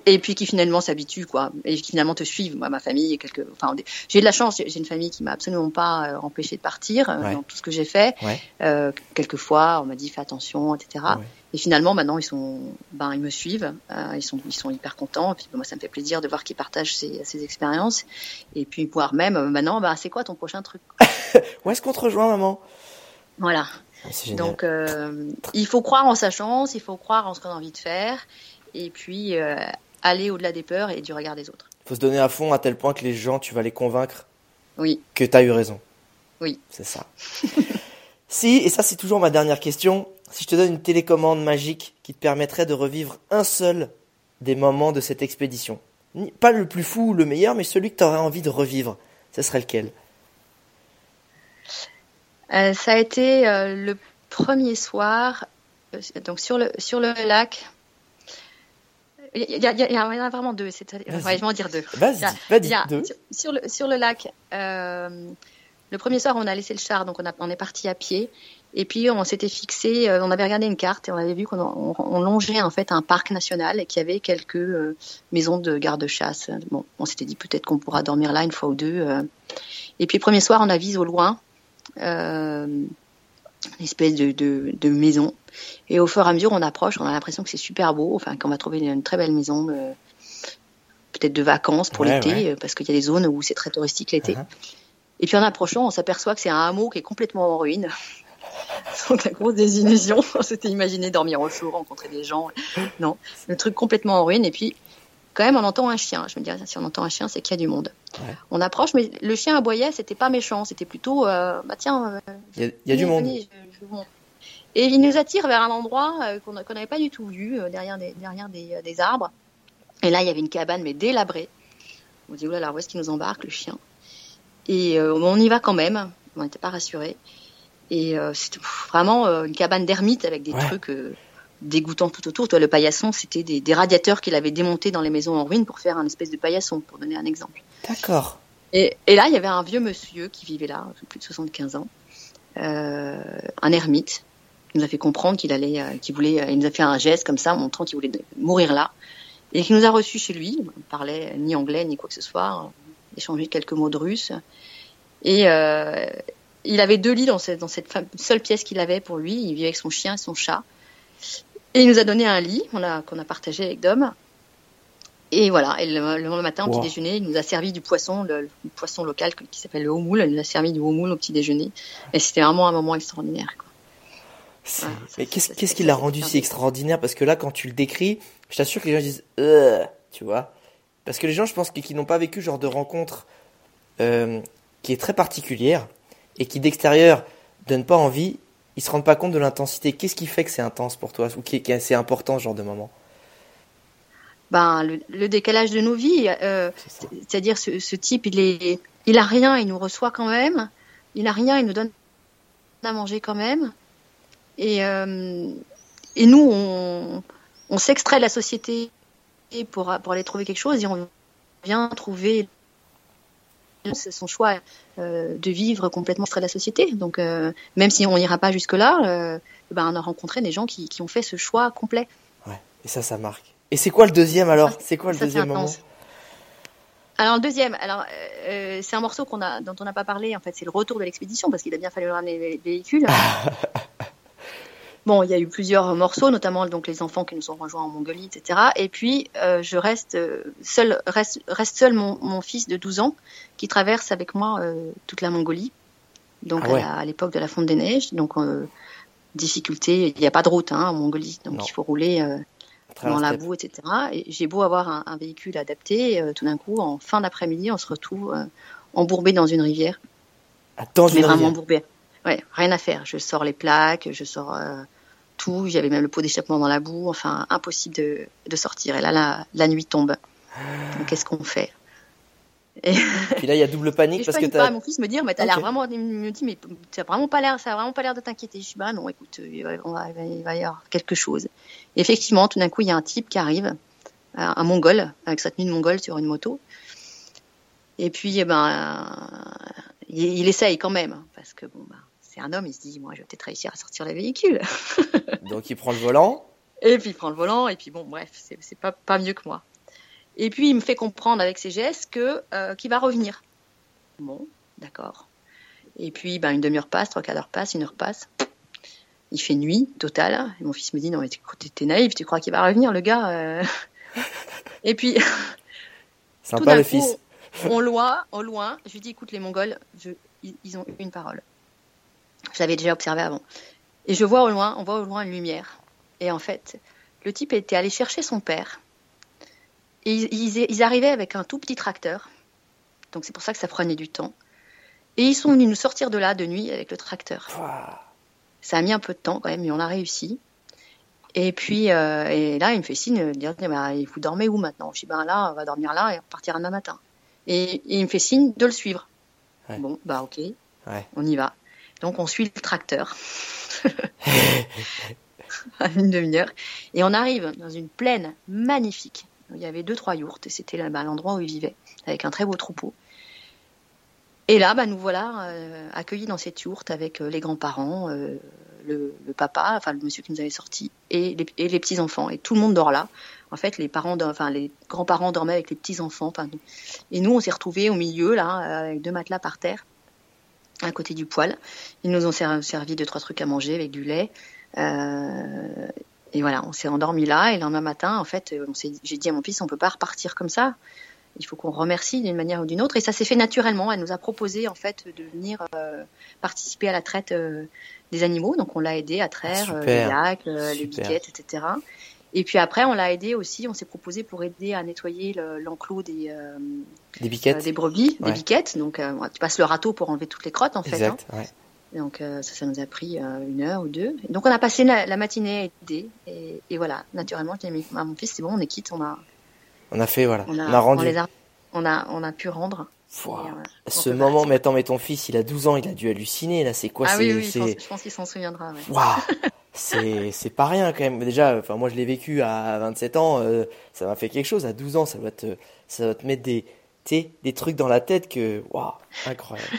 et puis qui finalement s'habituent quoi, et qui finalement te suivent. Moi, ma famille, quelques, enfin, j'ai de la chance, j'ai une famille qui m'a absolument pas euh, empêché de partir euh, Ouais. dans tout ce que j'ai fait. Ouais. Euh, quelquefois, on m'a dit fais attention, etc. Ouais. Et finalement, maintenant, ils sont, ben, ils me suivent, euh, ils sont, ils sont hyper contents. Et puis, ben, moi, ça me fait plaisir de voir qu'ils partagent ces, ces expériences. Et puis, voire même, euh, maintenant, ben, c'est quoi ton prochain truc? Où est-ce qu'on te rejoint, maman? Voilà. Ah. Donc, euh, il faut croire en sa chance, il faut croire en ce qu'on a envie de faire, et puis aller au-delà des peurs et du regard des autres. faut se donner à fond à tel point que les gens, tu vas les convaincre Oui. que t'as eu raison. Oui. C'est ça. si, et ça c'est toujours ma dernière question, si je te donne une télécommande magique qui te permettrait de revivre un seul des moments de cette expédition, pas le plus fou ou le meilleur, mais celui que tu aurais envie de revivre, ce serait lequel? Euh, ça a été euh, le premier soir, euh, donc sur le sur le lac. Il y, a- il y a- il y en a vraiment deux. Ouais, je vais en dire deux. Vas-y, a- deux. sur, sur le sur le lac. le premier soir, on a laissé le char, donc on, a, on est parti à pied. Et puis on s'était fixé, euh, on avait regardé une carte et on avait vu qu'on on, on longeait en fait un parc national et qu'il y avait quelques euh, maisons de garde-chasse. Bon, on s'était dit peut-être qu'on pourra dormir là une fois ou deux. euh. Et puis le premier soir, on avise au loin euh, une espèce de, de, de maison. Et au fur et à mesure, on approche, on a l'impression que c'est super beau, enfin qu'on va trouver une très belle maison, peut-être de vacances pour Ouais, l'été, ouais. parce qu'il y a des zones où c'est très touristique l'été. Uh-huh. Et puis en approchant, on s'aperçoit que c'est un hameau qui est complètement en ruine. La grosse désillusion, on s'était imaginé dormir au chaud, rencontrer des gens. Non, le truc complètement en ruine. Et puis quand même, on entend un chien. Je me dis, ah, si on entend un chien, c'est qu'il y a du monde. Ouais. On approche, mais le chien aboyait, c'était pas méchant, c'était plutôt, euh, bah tiens, euh, Il y a, il y a du monde. venez, je- je vous montre. Et il nous attire vers un endroit euh, qu'on n'avait pas du tout vu, derrière, des, derrière des, des arbres. Et là, il y avait une cabane, mais délabrée. On dit, oulala, où est-ce qu'il nous embarque, le chien? Et on y va quand même. On n'était pas rassurés. Et euh, c'était vraiment euh, une cabane d'ermite avec des Ouais. trucs euh, dégoûtants tout autour. Toi, le paillasson, c'était des, des radiateurs qu'il avait démontés dans les maisons en ruine pour faire un espèce de paillasson, pour donner un exemple. D'accord. Et, et là, il y avait un vieux monsieur qui vivait là, plus de 75 ans, euh, un ermite. Il nous a fait comprendre qu'il allait, euh, qu'il voulait, euh, il nous a fait un geste comme ça, montrant qu'il voulait mourir là, et qu'il nous a reçus chez lui. On parlait ni anglais ni quoi que ce soit, on échangeait quelques mots de russe. Et euh, il avait deux lits dans cette, dans cette fam- seule pièce qu'il avait pour lui. Il vivait avec son chien et son chat. Et il nous a donné un lit a, qu'on a partagé avec Dom. Et voilà, et le, le lendemain matin, au Wow. petit déjeuner, il nous a servi du poisson, le, le poisson local qui s'appelle le homoule. Il nous a servi du homoule au petit déjeuner. Et c'était vraiment un moment extraordinaire. Quoi. Voilà, Mais qu'est-ce qui l'a rendu si extraordinaire? Parce que là, quand tu le décris, je t'assure que les gens disent euh, tu vois. Parce que les gens, je pense, qui, qui n'ont pas vécu ce genre de rencontre euh, qui est très particulière et qui d'extérieur donne pas envie, ils se rendent pas compte de l'intensité. Qu'est-ce qui fait que c'est intense pour toi ou qui est, assez important ce genre de moment? Ben, le, le décalage de nos vies, euh, c'est-à-dire ce, ce type, il est, il a rien, il nous reçoit quand même. Il a rien, il nous donne à manger quand même. Et, euh, et nous, on, on s'extrait de la société pour, pour aller trouver quelque chose et on vient trouver c'est son choix euh, de vivre complètement extrait de la société. Donc, euh, même si on n'ira pas jusque-là, euh, ben, on a rencontré des gens qui, qui ont fait ce choix complet. Ouais. Et ça, ça marque. Et c'est quoi le deuxième alors C'est quoi le ça, deuxième moment. Alors le deuxième, alors euh, c'est un morceau qu'on a, dont on n'a pas parlé. En fait, c'est le retour de l'expédition parce qu'il a bien fallu ramener les véhicules. bon, il y a eu plusieurs morceaux, notamment donc les enfants qui nous ont rejoints en Mongolie, etc. Et puis euh, je reste euh, seul, reste, reste seul mon, mon fils de 12 ans qui traverse avec moi euh, toute la Mongolie. Donc Ah ouais. à l'époque de la fonte des neiges. Donc euh, difficulté, il n'y a pas de route hein, en Mongolie, donc Non. il faut rouler. euh, dans la boue, etc. Et j'ai beau avoir un, un véhicule adapté, euh, tout d'un coup, en fin d'après-midi, on se retrouve euh, embourbé dans une rivière. Ah, dans Mais une vraiment rivière. embourbé. Ouais, rien à faire. Je sors les plaques, je sors euh, tout. J'avais même le pot d'échappement dans la boue. Enfin, impossible de, de sortir. Et là, la, la nuit tombe. Donc, Qu'est-ce qu'on fait? Et, Puis là, il y a double panique et je parce que t'as. Mon fils me dit, mais t'as l'air vraiment. Il me dit, mais a vraiment pas l'air. Ça a vraiment pas l'air de t'inquiéter. Je dis, bah non, écoute, il va, on va- il va- y avoir quelque chose. Et effectivement, tout d'un coup, il y a un type qui arrive, un, mongol, avec sa tenue de mongol sur une moto. Et puis, eh ben, euh, il, il essaye quand même, parce que bon, bah, c'est un homme. Il se dit, moi, je vais peut-être réussir à sortir les véhicules. Donc il prend le volant. Et puis il prend le volant, et puis bon, bref, c'est pas, pas mieux que moi. Et puis il me fait comprendre avec ses gestes que euh, qu'il va revenir. Bon, d'accord. Et puis ben, une demi-heure passe, trois quarts d'heure passe, une heure passe. Il fait nuit totale. Et mon fils me dit non mais t'es naïf, tu crois qu'il va revenir le gars euh Et puis tout Sympa d'un le coup, fils. au loin, au loin, je lui dis écoute les Mongols, je- ils ont une parole. Je l'avais déjà observé avant. Et je vois au loin, on voit au loin une lumière. Et en fait, le type était allé chercher son père. Et ils, ils- ils arrivaient avec un tout petit tracteur. Donc c'est pour ça que ça prenait du temps. Et ils sont venus nous sortir de là de nuit avec le tracteur. Ça a mis un peu de temps quand même, mais on a réussi. Et puis euh, et là, il me fait signe de dire bah, vous dormez où maintenant? Je dis ben là, on va dormir là et on partira demain matin. Et, et il me fait signe de le suivre. Ouais. Bon, bah ok, Ouais. on y va. Donc on suit le tracteur une demi-heure et on arrive dans une plaine magnifique. Il y avait deux trois yourtes et c'était là, l'endroit où ils vivaient avec un très beau troupeau. Et là, bah, nous voilà euh, accueillis dans cette yourte avec euh, les grands-parents, euh, le, papa, enfin le monsieur qui nous avait sorti, et les, et les petits enfants. Et tout le monde dort là. En fait, les parents, enfin les grands-parents dormaient avec les petits enfants. Et nous, on s'est retrouvés au milieu là, avec deux matelas par terre, à côté du poêle. Ils nous ont servi deux trois trucs à manger avec du lait. Euh, et voilà, on s'est endormi là. Et le lendemain matin, en fait, j'ai dit à mon fils, on peut pas repartir comme ça il faut qu'on remercie d'une manière ou d'une autre. Et ça s'est fait naturellement. Elle nous a proposé en fait de venir euh, participer à la traite euh, des animaux. Donc on l'a aidé à traire euh, les lacs, les biquettes, etc. Et puis après, on l'a aidé aussi. On s'est proposé pour aider à nettoyer l'enclos des des biquettes, des brebis, des biquettes. Donc tu passes le râteau pour enlever toutes les crottes en fait. Hein. Donc ça, ça nous a pris une heure ou deux. donc on a passé la, matinée à aider. Et, et voilà, naturellement, j'ai dit à mon fils, c'est bon, on est quitte, on a on a fait, voilà. On a, rendu. On, a, on a pu rendre. Ce moment, mais attends, mais ton fils, il a 12 ans, il a dû halluciner, là, c'est quoi Ah oui, oui, je pense, qu'il s'en souviendra. c'est, c'est pas rien quand même. Déjà, enfin, moi, je l'ai vécu à 27 ans, euh, ça m'a fait quelque chose. À 12 ans, ça doit te, ça doit te mettre des, des trucs dans la tête que, waouh, incroyable.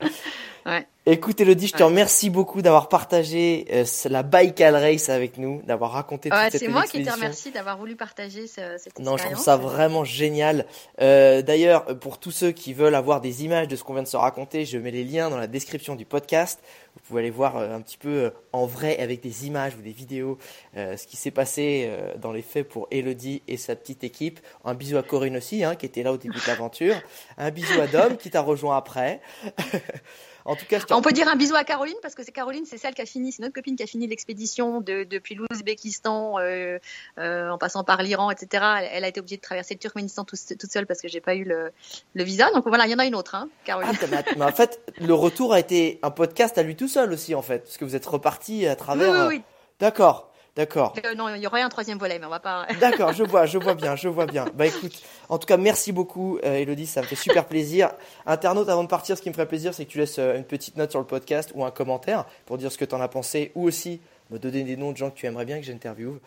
ouais. Écoute Elodie, je te remercie beaucoup d'avoir partagé euh, la Baikal Race avec nous, d'avoir raconté toute cette C'est moi qui te remercie d'avoir voulu partager ce, cette Non, je trouve ça vraiment génial. Euh, D'ailleurs, pour tous ceux qui veulent avoir des images de ce qu'on vient de se raconter, je mets les liens dans la description du podcast. Vous pouvez aller voir euh, un petit peu euh, en vrai avec des images ou des vidéos ce qui s'est passé dans les faits pour Elodie et sa petite équipe. Un bisou à Corinne aussi, hein, qui était là au début de l'aventure. Un bisou à Dom qui t'a rejoint après. En tout cas, on peut dire un bisou à Caroline parce que c'est Caroline, c'est celle qui a fini, c'est notre copine qui a fini l'expédition de, depuis l'Ouzbékistan euh, euh, en passant par l'Iran, etc. Elle, a été obligée de traverser le Turkménistan toute seule parce que j'ai pas eu le, visa. Donc voilà, il y en a une autre, hein, Caroline. Ah, mais en fait, le retour a été un podcast à lui tout seul aussi, en fait, parce que vous êtes reparti à travers. Oui, oui, oui. D'accord. D'accord. Euh, non, il y aurait un troisième volet, mais on va pas. D'accord, je vois, je vois bien, je vois bien. Bah écoute, en tout cas, merci beaucoup, euh, Elodie, ça me fait super plaisir. Internaute, avant de partir, ce qui me ferait plaisir, c'est que tu laisses euh, une petite note sur le podcast ou un commentaire pour dire ce que tu en as pensé, ou aussi me donner des noms de gens que tu aimerais bien que j'interviewe.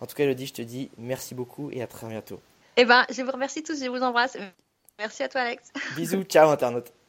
En tout cas, Elodie, je te dis merci beaucoup et à très bientôt. Eh ben, je vous remercie tous, je vous embrasse. Merci à toi, Alex. Bisous, ciao, internaute.